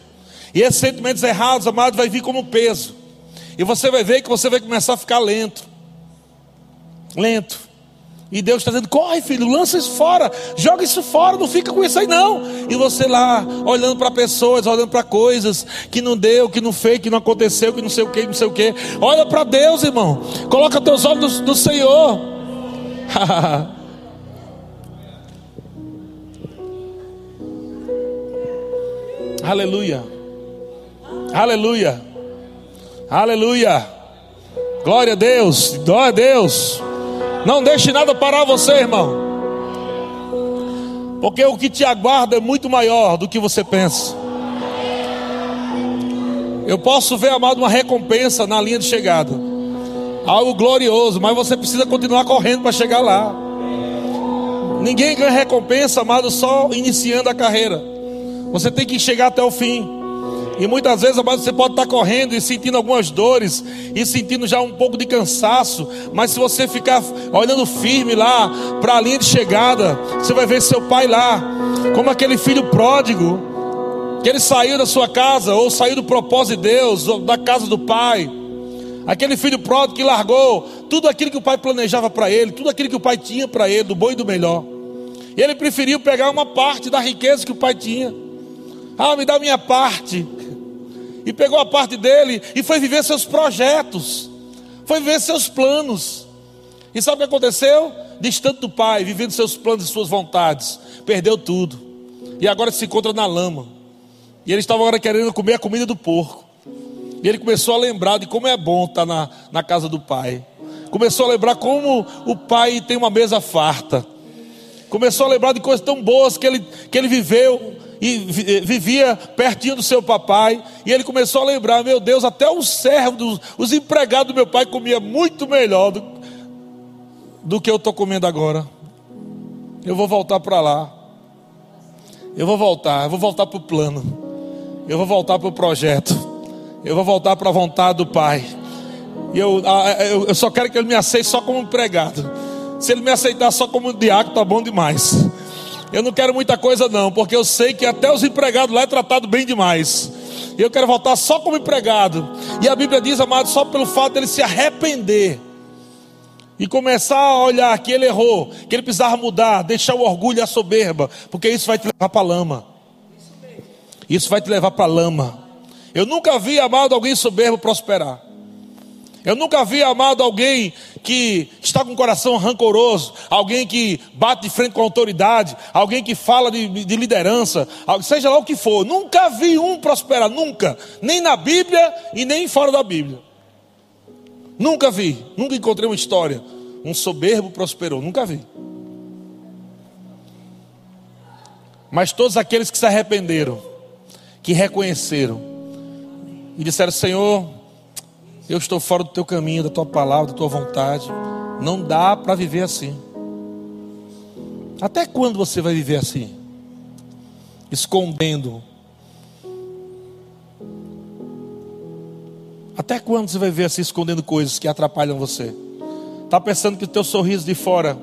E esses sentimentos errados, amado, vai vir como peso. E você vai ver que você vai começar a ficar lento. Lento. E Deus está dizendo: corre, filho, lança isso fora, joga isso fora, não fica com isso aí não. E você lá, olhando para pessoas, olhando para coisas que não deu, que não fez, que não aconteceu, que não sei o que, não sei o que. Olha para Deus, irmão. Coloca teus olhos no, no Senhor. Aleluia. Aleluia. Aleluia. Glória a Deus. Glória a Deus. Não deixe nada parar você, irmão. Porque o que te aguarda é muito maior do que você pensa. Eu posso ver, amado, uma recompensa na linha de chegada. Algo glorioso, mas você precisa continuar correndo para chegar lá. Ninguém ganha recompensa, amado, só iniciando a carreira. Você tem que chegar até o fim. E muitas vezes, você pode estar correndo e sentindo algumas dores e sentindo já um pouco de cansaço, mas se você ficar olhando firme lá para a linha de chegada, você vai ver seu pai lá, como aquele filho pródigo, que ele saiu da sua casa ou saiu do propósito de Deus, da casa do pai. Aquele filho pródigo que largou tudo aquilo que o pai planejava para ele, tudo aquilo que o pai tinha para ele, do bom e do melhor. E ele preferiu pegar uma parte da riqueza que o pai tinha. Ah, me dá minha parte e pegou a parte dele e foi viver seus projetos, foi viver seus planos. E sabe o que aconteceu? Distante do pai, vivendo seus planos e suas vontades, perdeu tudo. E agora se encontra na lama. E ele estava agora querendo comer a comida do porco. E ele começou a lembrar de como é bom estar na, na casa do pai. Começou a lembrar como o pai tem uma mesa farta. Começou a lembrar de coisas tão boas que ele, que ele viveu e vivia pertinho do seu papai, e ele começou a lembrar: meu Deus, até os servos, os empregados do meu pai comia muito melhor do, do que eu estou comendo agora. Eu vou voltar para lá. Eu vou voltar, eu vou voltar para o plano. Eu vou voltar para o projeto. Eu vou voltar para a vontade do Pai. E eu, eu, eu só quero que ele me aceite só como empregado. Se ele me aceitar só como diácono, tá bom demais. Eu não quero muita coisa, não, porque eu sei que até os empregados lá é tratado bem demais. Eu quero voltar só como empregado. E a Bíblia diz, amado, só pelo fato dele se arrepender e começar a olhar que ele errou, que ele precisava mudar, deixar o orgulho e a soberba, porque isso vai te levar para a lama. Isso vai te levar para a lama. Eu nunca vi, amado, alguém soberbo prosperar. Eu nunca vi, amado, alguém que está com o coração rancoroso, alguém que bate de frente com a autoridade, alguém que fala de, de liderança, seja lá o que for. Nunca vi um prosperar, nunca. Nem na Bíblia e nem fora da Bíblia. Nunca vi, nunca encontrei uma história. Um soberbo prosperou, nunca vi. Mas todos aqueles que se arrependeram, que reconheceram e disseram: Senhor, eu estou fora do teu caminho, da tua palavra, da tua vontade. Não dá para viver assim. Até quando você vai viver assim? Escondendo. Até quando você vai viver assim, escondendo coisas que atrapalham você? Está pensando que o teu sorriso de fora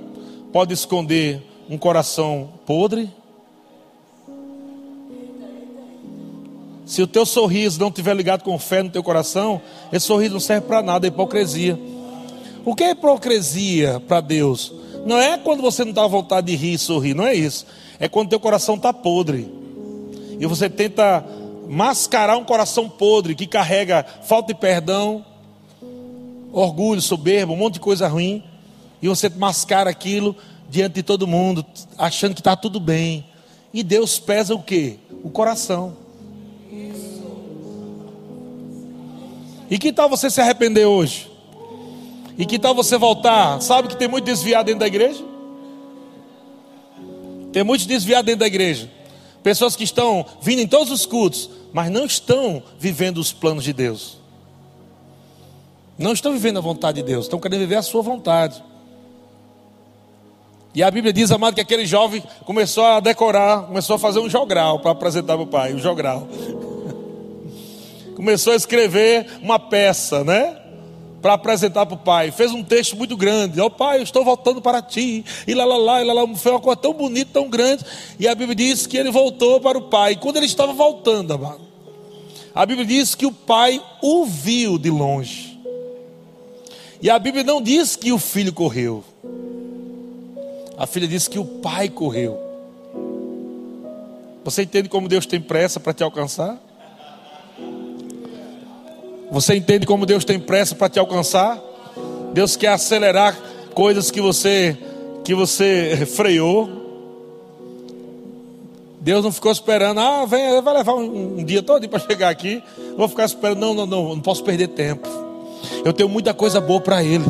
pode esconder um coração podre? Se o teu sorriso não estiver ligado com fé no teu coração, esse sorriso não serve para nada, é hipocrisia. O que é hipocrisia para Deus? Não é quando você não à vontade de rir e sorrir, não é isso. É quando teu coração está podre. E você tenta mascarar um coração podre que carrega falta de perdão, orgulho, soberba, um monte de coisa ruim, e você mascara aquilo diante de todo mundo, achando que está tudo bem. E Deus pesa o que? O coração. E que tal você se arrepender hoje? E que tal você voltar? Sabe que tem muito desviado dentro da igreja? Tem muitos desviados dentro da igreja. Pessoas que estão vindo em todos os cultos, mas não estão vivendo os planos de Deus. Não estão vivendo a vontade de Deus, estão querendo viver a sua vontade. E a Bíblia diz, amado, que aquele jovem começou a decorar, começou a fazer um jogral para apresentar para o pai, um jogral. Começou a escrever uma peça, né? Para apresentar para o pai. Fez um texto muito grande. Ó oh, pai, eu estou voltando para ti. E lá, lá, lá, e lá, lá. Foi uma coisa tão bonita, tão grande. E a Bíblia diz que ele voltou para o pai. Quando ele estava voltando, amado, a Bíblia diz que o pai o viu de longe. E a Bíblia não diz que o filho correu. A filha disse que o pai correu. Você entende como Deus tem pressa para te alcançar? Você entende como Deus tem pressa para te alcançar? Deus quer acelerar coisas que você que você freou. Deus não ficou esperando, ah, vem, vai levar um, um dia todo para chegar aqui. Vou ficar esperando, não, não, não, não posso perder tempo. Eu tenho muita coisa boa para Ele.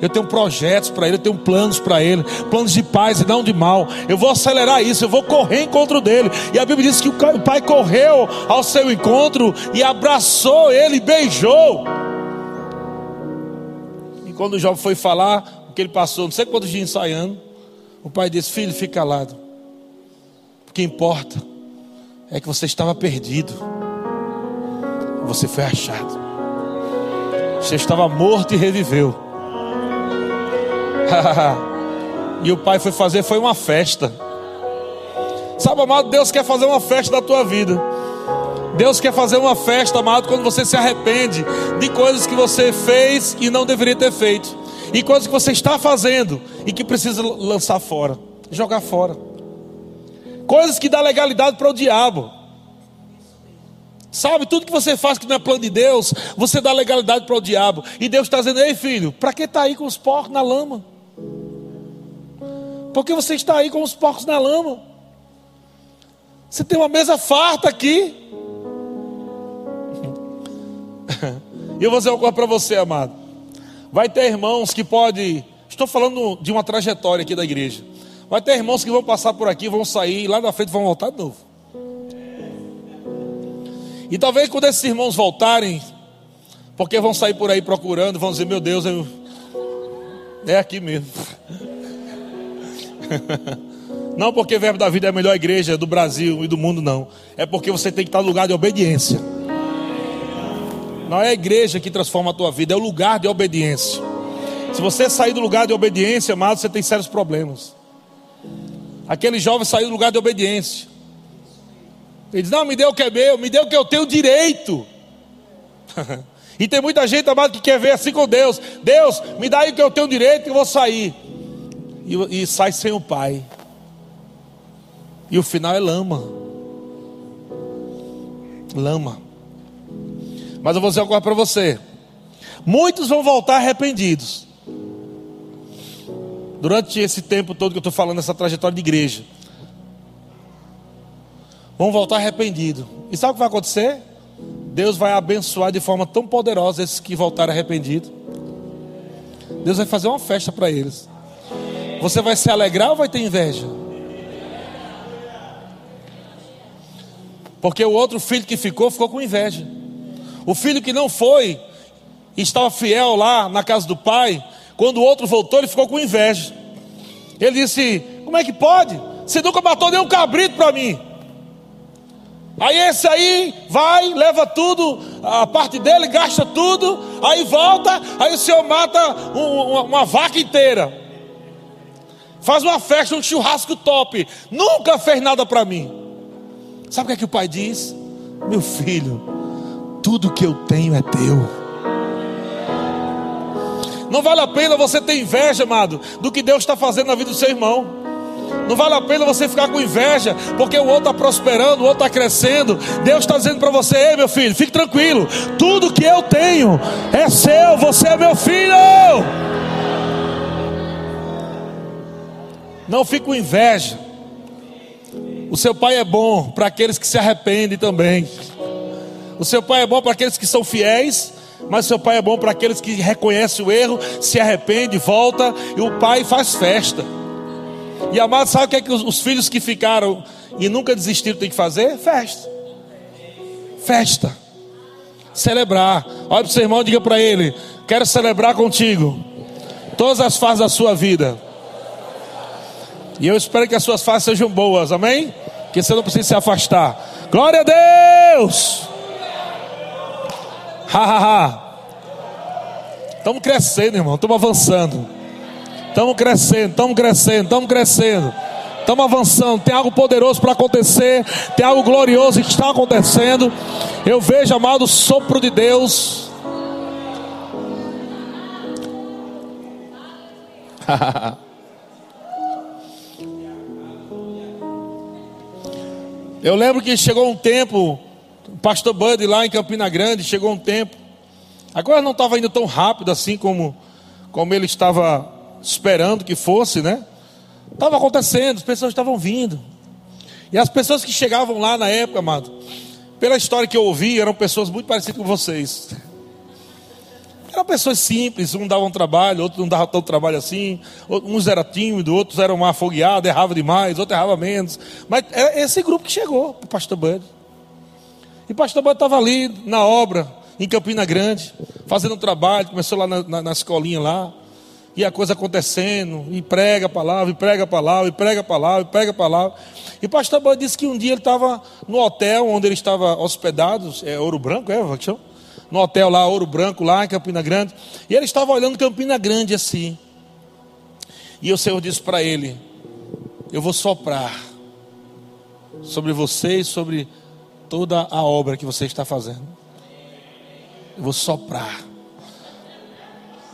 Eu tenho projetos para ele, eu tenho planos para ele, planos de paz e não de mal. Eu vou acelerar isso, eu vou correr encontro dele. E a Bíblia diz que o pai correu ao seu encontro e abraçou ele, beijou. E quando o jovem foi falar o que ele passou, não sei quantos dias ensaiando, o pai disse: Filho, fica calado. O que importa é que você estava perdido, você foi achado. Você estava morto e reviveu. e o pai foi fazer foi uma festa. Sabe, amado, Deus quer fazer uma festa da tua vida. Deus quer fazer uma festa, amado, quando você se arrepende de coisas que você fez e não deveria ter feito. E coisas que você está fazendo e que precisa lançar fora, jogar fora. Coisas que dá legalidade para o diabo. Sabe, tudo que você faz que não é plano de Deus, você dá legalidade para o diabo. E Deus está dizendo: Ei filho, para que está aí com os porcos na lama? Porque você está aí com os porcos na lama. Você tem uma mesa farta aqui. E eu vou dizer uma coisa para você, amado. Vai ter irmãos que pode. Estou falando de uma trajetória aqui da igreja. Vai ter irmãos que vão passar por aqui, vão sair, lá na frente vão voltar de novo. E talvez quando esses irmãos voltarem, porque vão sair por aí procurando, vão dizer: Meu Deus, eu... é aqui mesmo. Não porque o Verbo da Vida é a melhor igreja do Brasil e do mundo, não. É porque você tem que estar no lugar de obediência. Não é a igreja que transforma a tua vida, é o lugar de obediência. Se você sair do lugar de obediência, amado, você tem sérios problemas. Aquele jovem saiu do lugar de obediência. Ele diz: Não, me dê o que é meu, me dê o que eu tenho direito. e tem muita gente, amado, que quer ver assim com Deus: Deus, me dá aí o que eu tenho direito e eu vou sair e, e sai sem o pai. E o final é lama. Lama. Mas eu vou dizer agora para você: muitos vão voltar arrependidos. Durante esse tempo todo que eu estou falando, essa trajetória de igreja, vão voltar arrependidos. E sabe o que vai acontecer? Deus vai abençoar de forma tão poderosa esses que voltarem arrependidos. Deus vai fazer uma festa para eles. Você vai se alegrar ou vai ter inveja? Porque o outro filho que ficou, ficou com inveja. O filho que não foi, estava fiel lá na casa do pai, quando o outro voltou, ele ficou com inveja. Ele disse: Como é que pode? Você nunca matou nem um cabrito para mim. Aí esse aí vai, leva tudo, a parte dele, gasta tudo, aí volta, aí o senhor mata um, uma vaca inteira. Faz uma festa, um churrasco top. Nunca fez nada para mim. Sabe o que é que o pai diz? Meu filho, tudo que eu tenho é teu. Não vale a pena você ter inveja, amado, do que Deus está fazendo na vida do seu irmão. Não vale a pena você ficar com inveja, porque o outro está prosperando, o outro está crescendo. Deus está dizendo para você: Ei, meu filho, fique tranquilo. Tudo que eu tenho é seu, você é meu filho. Não fique com inveja. O seu pai é bom para aqueles que se arrependem também. O seu pai é bom para aqueles que são fiéis, mas o seu pai é bom para aqueles que reconhecem o erro, se arrepende, volta e o pai faz festa. E amado, sabe o que é que os, os filhos que ficaram e nunca desistiram têm que fazer? Festa. Festa. Celebrar. Olha para o seu irmão, diga para ele: Quero celebrar contigo todas as fases da sua vida. E eu espero que as suas fases sejam boas, amém? Que você não precisa se afastar. Glória a Deus! Ha, ha, ha. Estamos crescendo, irmão. Estamos avançando. Estamos crescendo, estamos crescendo, estamos crescendo. Estamos avançando. Tem algo poderoso para acontecer. Tem algo glorioso que está acontecendo. Eu vejo, amado, o sopro de Deus. Eu lembro que chegou um tempo, o pastor Bud lá em Campina Grande, chegou um tempo. Agora não estava indo tão rápido assim como, como ele estava esperando que fosse, né? Estava acontecendo, as pessoas estavam vindo. E as pessoas que chegavam lá na época, amado, pela história que eu ouvi, eram pessoas muito parecidas com vocês. Eram pessoas simples, um dava um trabalho, outro não dava tanto trabalho assim, uns eram tímidos, outros eram afogueados, erravam demais, outros erravam menos. Mas é esse grupo que chegou para o pastor Bud. E o pastor Bud estava ali na obra, em Campina Grande, fazendo um trabalho, começou lá na, na, na escolinha lá, e a coisa acontecendo, e prega a palavra, e prega a palavra, e prega a palavra, e prega a palavra. E o pastor Bud disse que um dia ele estava no hotel onde ele estava hospedado, é Ouro Branco, é, que? No hotel lá, Ouro Branco, lá em Campina Grande. E ele estava olhando Campina Grande assim. E o Senhor disse para ele: Eu vou soprar sobre você e sobre toda a obra que você está fazendo. Eu vou soprar.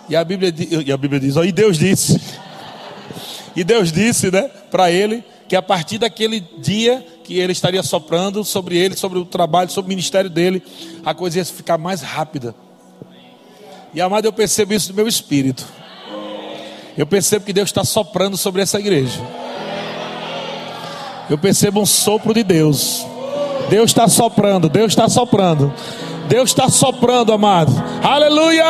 E a Bíblia, e a Bíblia diz: ó, E Deus disse. E Deus disse, né, para ele que a partir daquele dia que ele estaria soprando sobre ele, sobre o trabalho, sobre o ministério dele, a coisa ia ficar mais rápida. E amado, eu percebo isso no meu espírito. Eu percebo que Deus está soprando sobre essa igreja. Eu percebo um sopro de Deus. Deus está soprando, Deus está soprando. Deus está soprando, amado. Aleluia!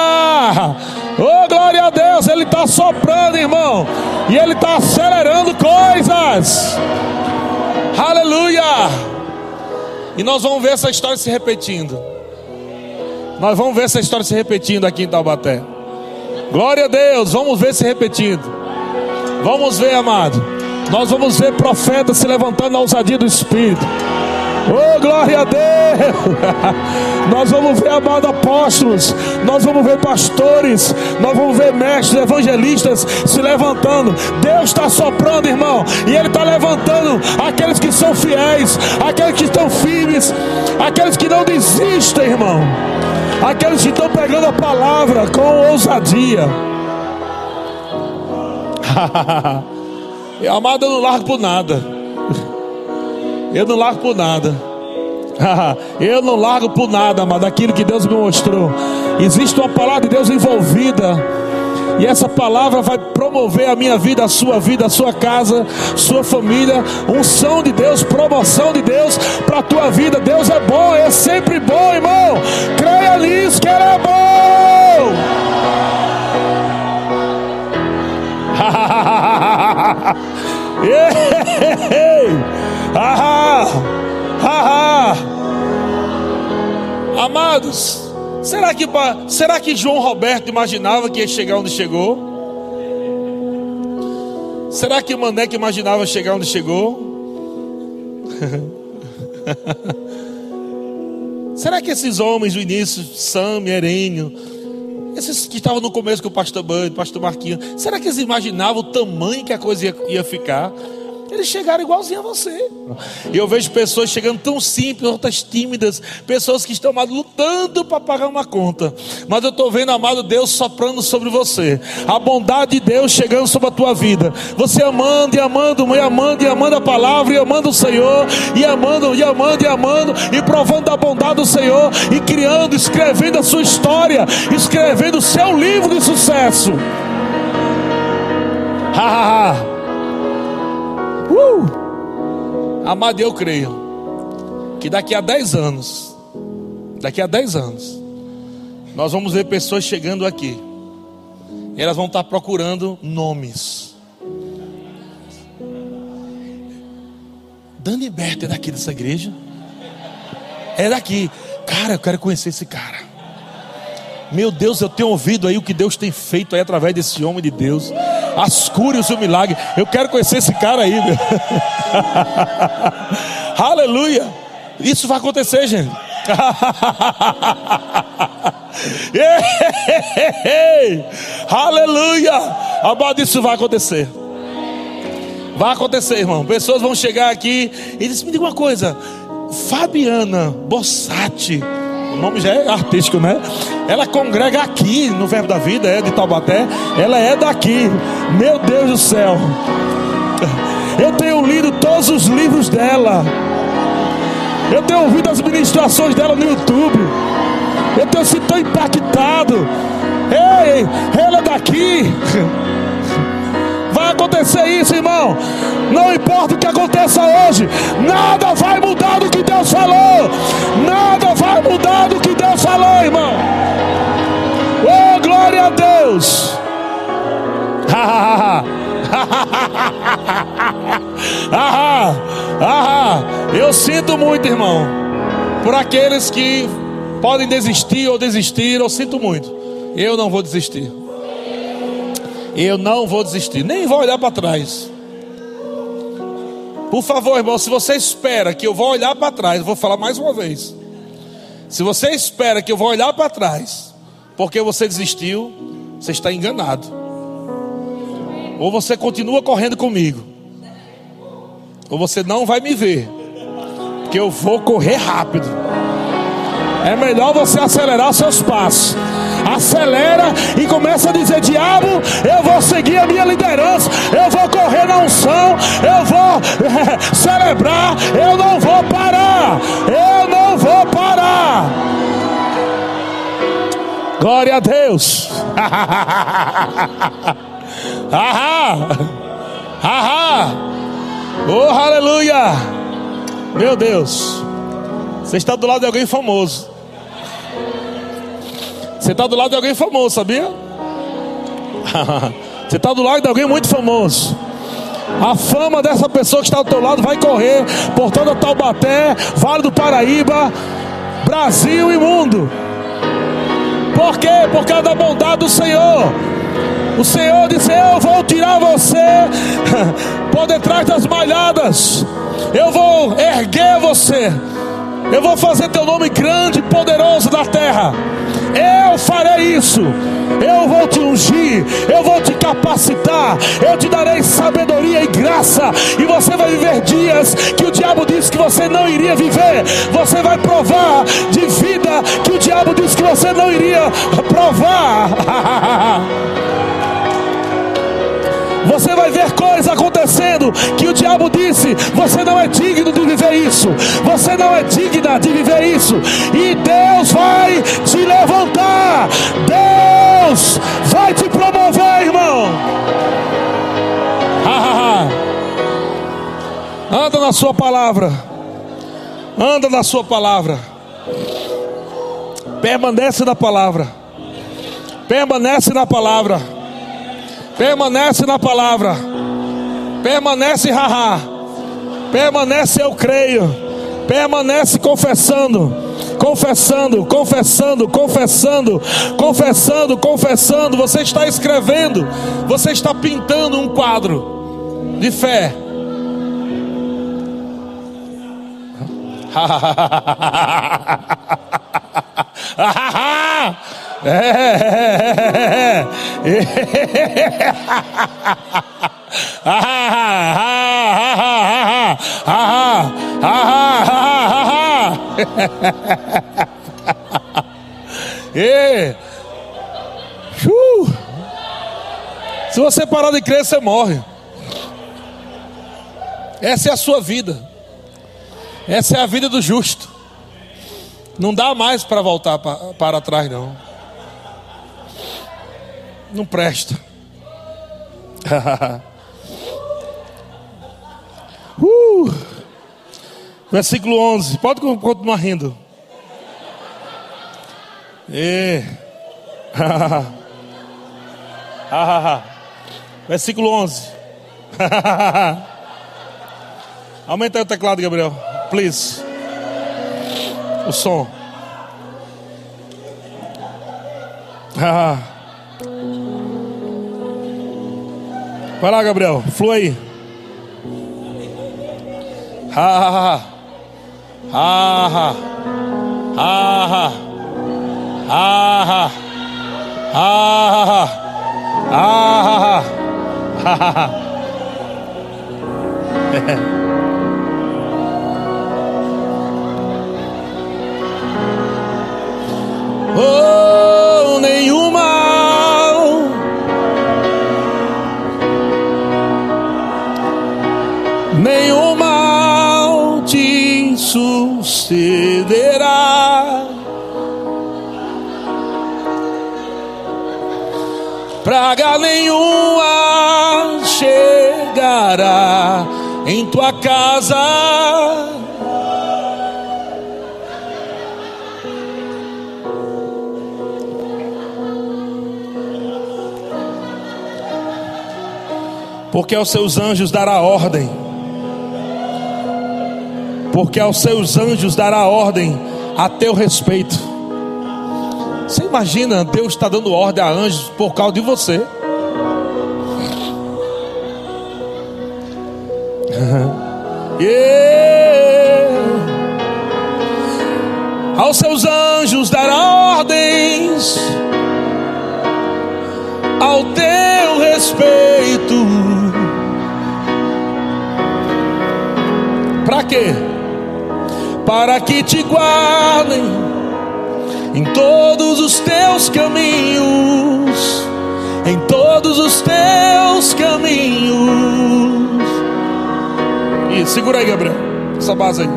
Oh, glória a Deus! Ele está soprando, irmão. E Ele está acelerando coisas. Aleluia! E nós vamos ver essa história se repetindo. Nós vamos ver essa história se repetindo aqui em Taubaté. Glória a Deus, vamos ver se repetindo. Vamos ver, amado. Nós vamos ver profetas se levantando na ousadia do Espírito. Oh, glória a Deus! Nós vamos ver amados apóstolos, nós vamos ver pastores, nós vamos ver mestres, evangelistas se levantando. Deus está soprando, irmão, e Ele está levantando aqueles que são fiéis, aqueles que estão firmes, aqueles que não desistem, irmão, aqueles que estão pegando a palavra com ousadia. Amado, eu não largo por nada. Eu não largo por nada. eu não largo por nada, mas daquilo que Deus me mostrou. Existe uma palavra de Deus envolvida. E essa palavra vai promover a minha vida, a sua vida, a sua casa, sua família. Unção de Deus, promoção de Deus para a tua vida. Deus é bom, é sempre bom, irmão. Creia nisso que Ele é bom. Ah, ah. Amados, será que, será que João Roberto imaginava que ia chegar onde chegou? Será que o Maneco imaginava chegar onde chegou? será que esses homens do início, Sam, Herênio, esses que estavam no começo com o pastor Bud, pastor Marquinhos, será que eles imaginavam o tamanho que a coisa ia, ia ficar? Eles chegaram igualzinho a você. E eu vejo pessoas chegando tão simples, outras tímidas, pessoas que estão amado, lutando para pagar uma conta. Mas eu estou vendo, amado Deus, soprando sobre você. A bondade de Deus chegando sobre a tua vida. Você amando e amando, e amando e amando a palavra, e amando o Senhor, e amando, e amando, e amando, e provando a bondade do Senhor, e criando, escrevendo a sua história, escrevendo o seu livro de sucesso. Ha ha ha. Uh! Amado, eu creio que daqui a 10 anos, daqui a 10 anos, nós vamos ver pessoas chegando aqui. E elas vão estar procurando nomes. Dani Berta é daqui dessa igreja? É daqui. Cara, eu quero conhecer esse cara. Meu Deus, eu tenho ouvido aí o que Deus tem feito aí através desse homem de Deus. As curas e o milagre. Eu quero conhecer esse cara aí. Aleluia. Isso vai acontecer, gente. Aleluia. Amado, isso vai acontecer. Vai acontecer, irmão. Pessoas vão chegar aqui e dizem: Me diga uma coisa. Fabiana Bossati o nome já é artístico, né? Ela congrega aqui no Verbo da Vida, é de Taubaté. Ela é daqui. Meu Deus do céu. Eu tenho lido todos os livros dela. Eu tenho ouvido as ministrações dela no YouTube. Eu tenho sido tão impactado. Ei, ela é daqui. Acontecer isso, irmão. Não importa o que aconteça hoje, nada vai mudar do que Deus falou. Nada vai mudar do que Deus falou, irmão. Oh, glória a Deus. Eu sinto muito, irmão, por aqueles que podem desistir ou desistir. Eu sinto muito. Eu não vou desistir. Eu não vou desistir, nem vou olhar para trás. Por favor, irmão, se você espera que eu vou olhar para trás, vou falar mais uma vez. Se você espera que eu vou olhar para trás, porque você desistiu, você está enganado. Ou você continua correndo comigo, ou você não vai me ver, porque eu vou correr rápido. É melhor você acelerar seus passos acelera e começa a dizer: Diabo, eu vou seguir a minha liderança, eu vou correr na unção, eu vou celebrar, eu não vou parar, eu não vou parar. Glória a Deus. Ahá. Ahá. Oh, aleluia. Meu Deus. Você está do lado de alguém famoso. Você está do lado de alguém famoso, sabia? Você está do lado de alguém muito famoso. A fama dessa pessoa que está do teu lado vai correr por toda Taubaté, Vale do Paraíba, Brasil e mundo. Por quê? Por causa da bondade do Senhor. O Senhor disse: Eu vou tirar você por detrás das malhadas. Eu vou erguer você. Eu vou fazer teu nome grande e poderoso na terra. Eu farei isso. Eu vou te ungir, eu vou te capacitar, eu te darei sabedoria e graça, e você vai viver dias que o diabo disse que você não iria viver. Você vai provar de vida que o diabo disse que você não iria provar. Você vai ver coisas acontecendo que o diabo disse: você não é digno de viver isso, você não é digna de viver isso, e Deus vai te levantar, Deus vai te promover, irmão. Anda na Sua palavra, anda na Sua palavra, permanece na palavra, permanece na palavra. Permanece na palavra. Permanece, haha. Permanece, eu creio. Permanece confessando. Confessando, confessando, confessando, confessando, confessando. Você está escrevendo. Você está pintando um quadro de fé. É. e, uh. Se você parar de crer, você morre. Essa é a sua vida. Essa é a vida do justo. Não dá mais para voltar para trás, não. Não presta. uh. Versículo 11. Pode continuar rindo. E. Versículo 11. Aumenta o teclado, Gabriel. Please. O som. Vai lá, Gabriel. Flua aí. Ha ha ha. Ha ha. Ha ha. Ha ha. Oh, nenhum sucederá. Praga nenhuma chegará em tua casa porque aos seus anjos dará ordem. Porque aos seus anjos dará ordem a teu respeito. Você imagina, Deus está dando ordem a anjos por causa de você. yeah. Aos seus anjos dará ordens ao teu respeito. Para quê? Para que te guardem em todos os teus caminhos, em todos os teus caminhos. E segura aí, Gabriel, essa base aí.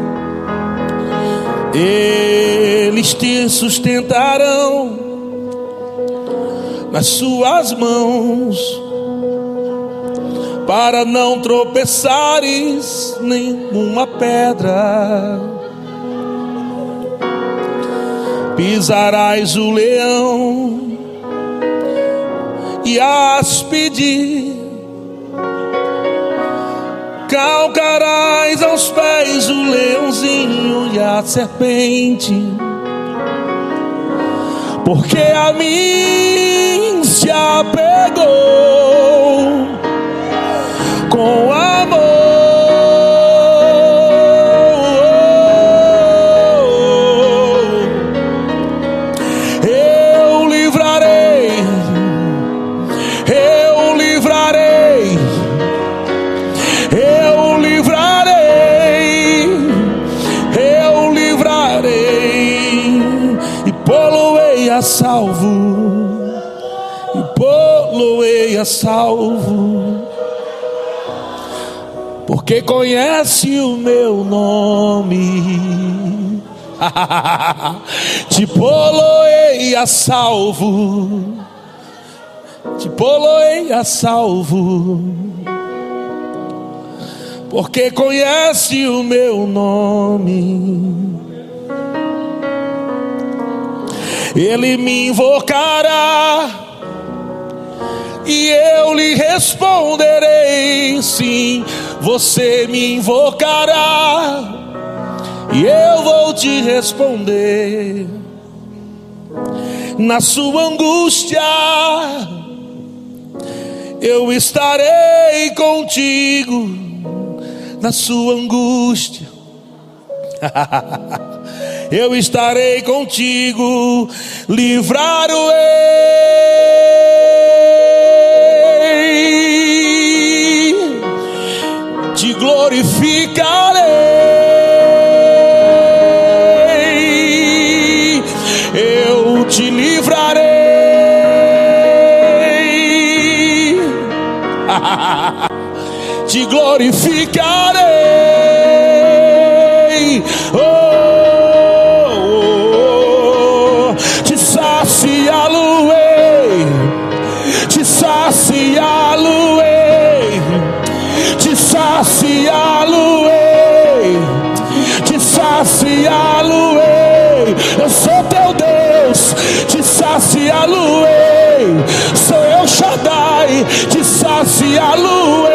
Eles te sustentarão nas suas mãos para não tropeçares nenhuma pedra. Pisarás o leão e áspide, calcarás aos pés o leãozinho e a serpente, porque a mim se apegou salvo porque conhece o meu nome. te poloei a salvo, te poloei a salvo, porque conhece o meu nome. Ele me invocará e eu lhe responderei sim você me invocará e eu vou te responder. Na sua angústia, eu estarei contigo. Na sua angústia, eu estarei contigo, livrar o te glorificarei, eu te livrarei, te glorificarei. Saciá-lo-ei, te saciá-lo-ei. Eu sou teu Deus, te saciá-lo-ei. Sou eu Shaddai, te saciá-lo-ei.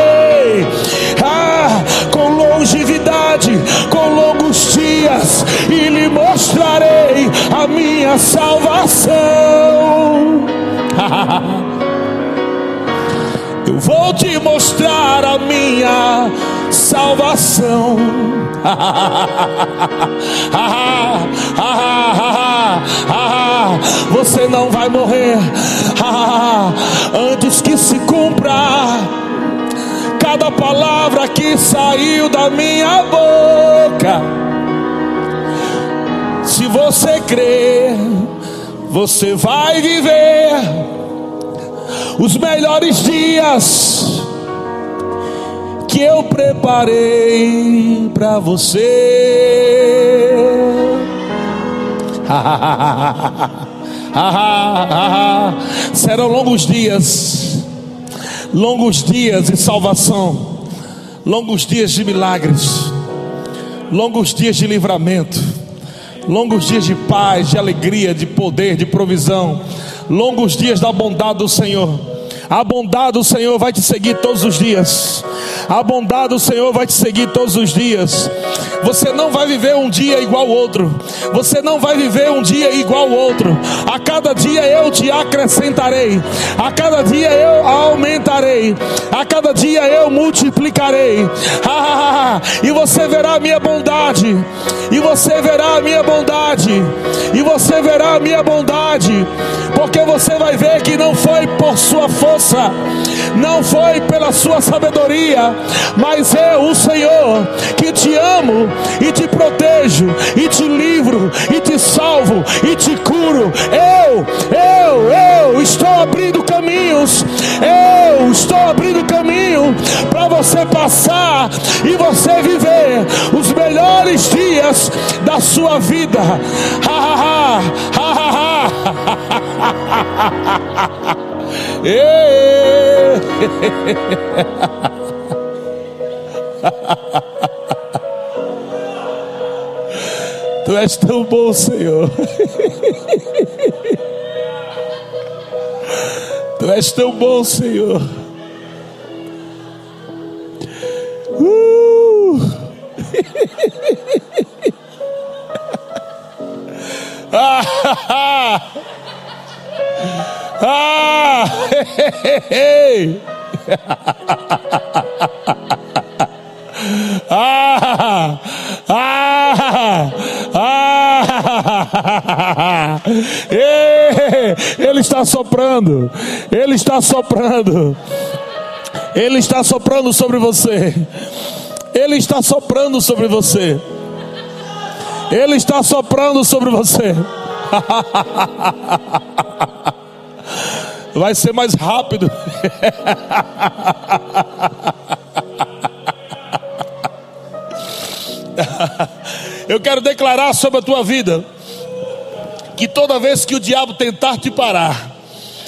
Ah, com longevidade, com longos dias, e lhe mostrarei a minha salvação. Eu vou te mostrar a minha salvação. Você não vai morrer antes que se cumpra cada palavra que saiu da minha boca. Se você crer, você vai viver os melhores dias eu preparei para você. Serão longos dias, longos dias de salvação, longos dias de milagres, longos dias de livramento, longos dias de paz, de alegria, de poder, de provisão, longos dias da bondade do Senhor. A bondade do Senhor vai te seguir todos os dias. A bondade do Senhor vai te seguir todos os dias. Você não vai viver um dia igual ao outro. Você não vai viver um dia igual ao outro. A cada dia eu te acrescentarei. A cada dia eu aumentarei. A cada dia eu multiplicarei. e você verá a minha bondade. E você verá a minha bondade. E você verá a minha bondade. Porque você vai ver que não foi por sua força não foi pela sua sabedoria, mas eu, o Senhor, que te amo e te protejo, e te livro, e te salvo, e te curo. Eu, eu, eu estou abrindo caminhos, eu estou abrindo caminho para você passar e você viver os melhores dias da sua vida. Ha, ha, ha, ha, ha, ha. Tu és tão bom, Senhor. Tu és tão bom, Senhor. Uh! ah! Ah! ah! Ah! Ah! Ele está soprando. Ele está soprando. Ele está soprando sobre você. Ele está soprando sobre você. Ele está soprando sobre você. Vai ser mais rápido. Eu quero declarar sobre a tua vida que toda vez que o diabo tentar te parar,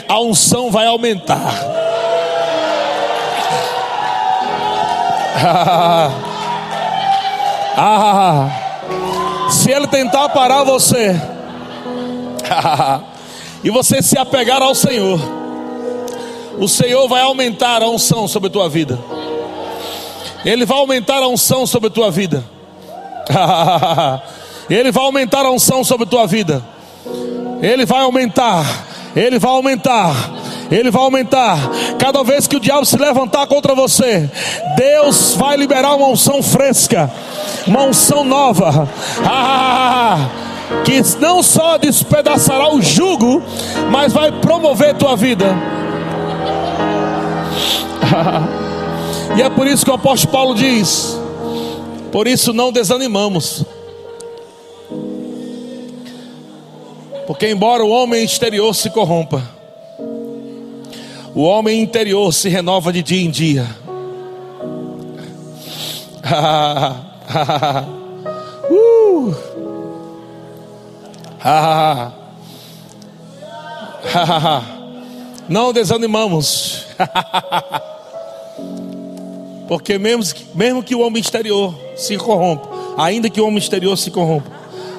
a unção vai aumentar. ah, se ele tentar parar você, e você se apegar ao Senhor, o Senhor vai aumentar a unção sobre a tua vida. Ele vai aumentar a unção sobre a tua vida. Ele vai aumentar a unção sobre a tua vida. Ele vai aumentar. Ele vai aumentar. Ele vai aumentar. Cada vez que o diabo se levantar contra você, Deus vai liberar uma unção fresca, uma unção nova. Ah, que não só despedaçará o jugo, mas vai promover tua vida. e é por isso que o apóstolo Paulo diz: por isso não desanimamos. Porque, embora o homem exterior se corrompa, O homem interior se renova de dia em dia. Não desanimamos. Porque mesmo, mesmo que o homem exterior se corrompa, ainda que o homem exterior se corrompa,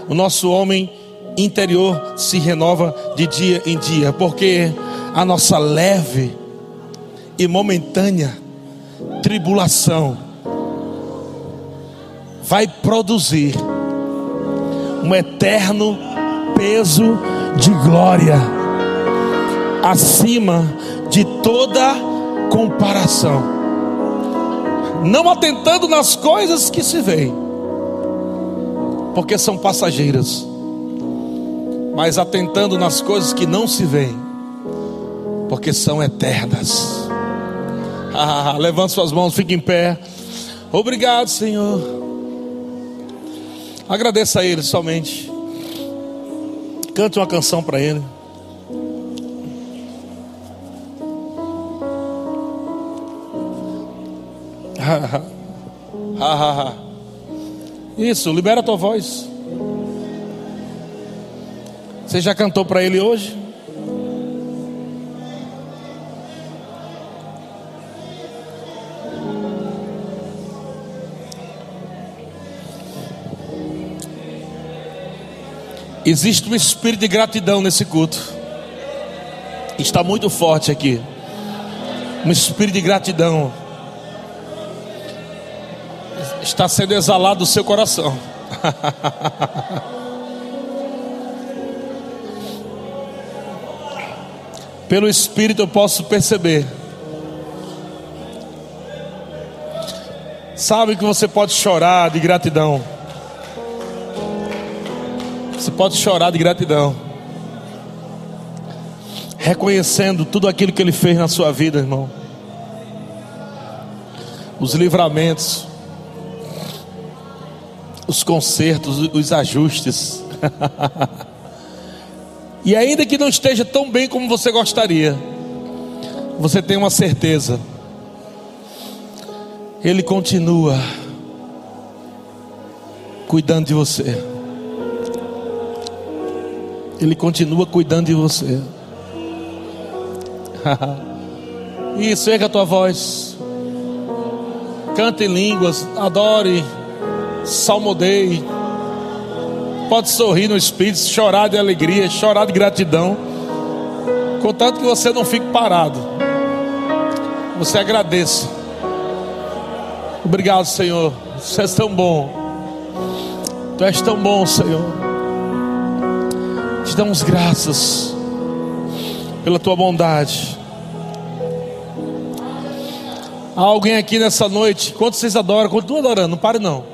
o nosso homem interior se renova de dia em dia, porque a nossa leve e momentânea tribulação vai produzir um eterno peso de glória acima de toda comparação não atentando nas coisas que se veem, porque são passageiras, mas atentando nas coisas que não se veem, porque são eternas. Ah, levante suas mãos, fique em pé. Obrigado, Senhor. Agradeça a Ele somente. Cante uma canção para Ele. Isso, libera a tua voz. Você já cantou para ele hoje? Existe um espírito de gratidão nesse culto. Está muito forte aqui. Um espírito de gratidão está sendo exalado do seu coração. Pelo Espírito eu posso perceber. Sabe que você pode chorar de gratidão. Você pode chorar de gratidão. Reconhecendo tudo aquilo que Ele fez na sua vida, irmão. Os livramentos os consertos, os ajustes. e ainda que não esteja tão bem como você gostaria, você tem uma certeza. Ele continua cuidando de você. Ele continua cuidando de você. Isso, erga a tua voz. Cante em línguas, adore salmodei. Pode sorrir no espírito, chorar de alegria, chorar de gratidão. Contanto que você não fique parado. Você agradeça. Obrigado, Senhor. Você é tão bom. Tu és tão bom, Senhor. Te damos graças pela tua bondade. Há alguém aqui nessa noite, quanto vocês adoram, continua adorando, não pare não.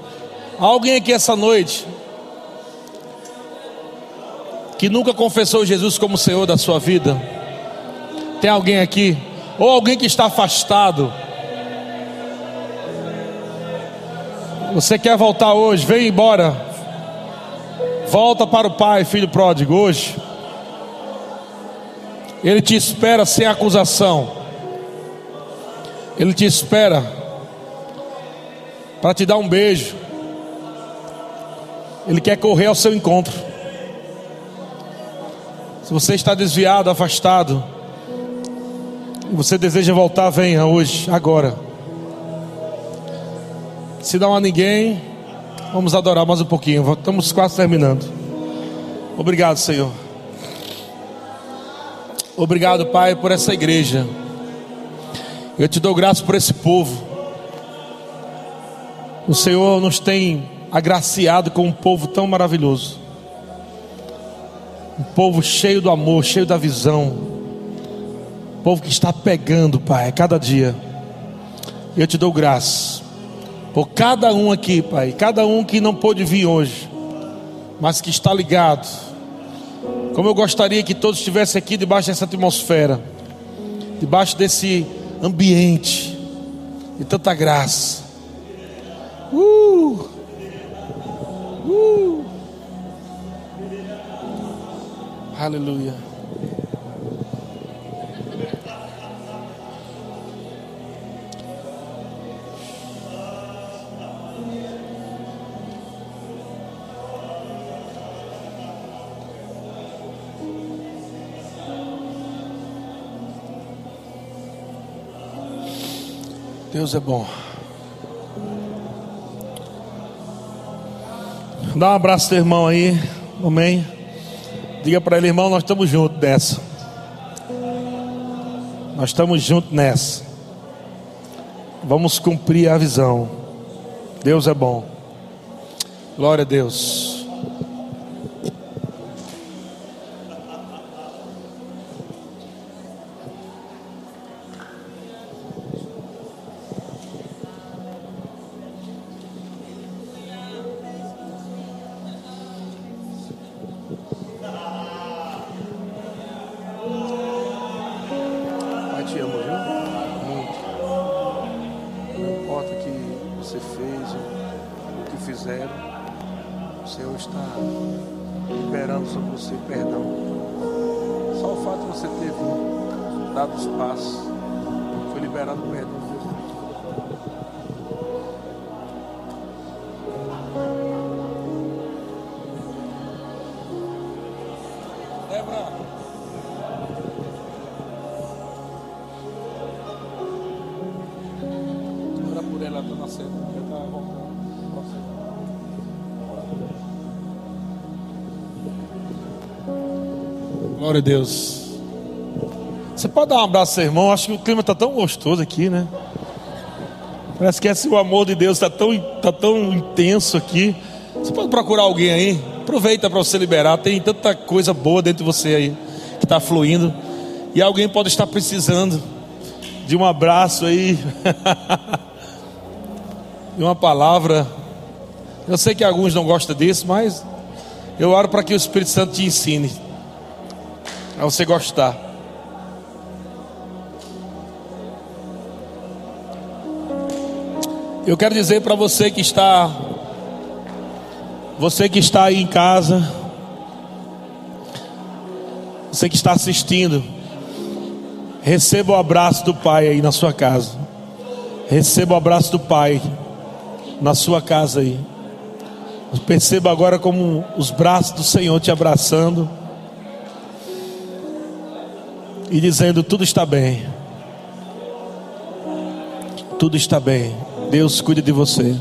Alguém aqui essa noite que nunca confessou Jesus como Senhor da sua vida? Tem alguém aqui? Ou alguém que está afastado? Você quer voltar hoje? Vem embora. Volta para o Pai, filho pródigo, hoje. Ele te espera sem acusação. Ele te espera para te dar um beijo. Ele quer correr ao seu encontro. Se você está desviado, afastado, e você deseja voltar, venha hoje, agora. Se não há ninguém, vamos adorar mais um pouquinho. Estamos quase terminando. Obrigado, Senhor. Obrigado, Pai, por essa igreja. Eu te dou graças por esse povo. O Senhor nos tem agraciado com um povo tão maravilhoso. Um povo cheio do amor, cheio da visão. Um povo que está pegando, Pai, a cada dia. Eu te dou graça por cada um aqui, Pai, cada um que não pôde vir hoje, mas que está ligado. Como eu gostaria que todos estivessem aqui debaixo dessa atmosfera, debaixo desse ambiente de tanta graça. Uh! Uh! Aleluia. Deus é bom. Dá um abraço teu irmão aí, amém. Diga para ele, irmão, nós estamos juntos nessa. Nós estamos juntos nessa. Vamos cumprir a visão. Deus é bom. Glória a Deus. Glória a Deus. Você pode dar um abraço seu irmão? Acho que o clima está tão gostoso aqui, né? Parece que esse, o amor de Deus está tão, tá tão intenso aqui. Você pode procurar alguém aí? Aproveita para você liberar. Tem tanta coisa boa dentro de você aí que está fluindo. E alguém pode estar precisando de um abraço aí, de uma palavra. Eu sei que alguns não gostam disso, mas eu oro para que o Espírito Santo te ensine a você gostar. Eu quero dizer para você que está, você que está aí em casa, você que está assistindo, receba o abraço do Pai aí na sua casa. Receba o abraço do Pai na sua casa aí. Perceba agora como os braços do Senhor te abraçando e dizendo: tudo está bem. Tudo está bem. Deus cuida de você.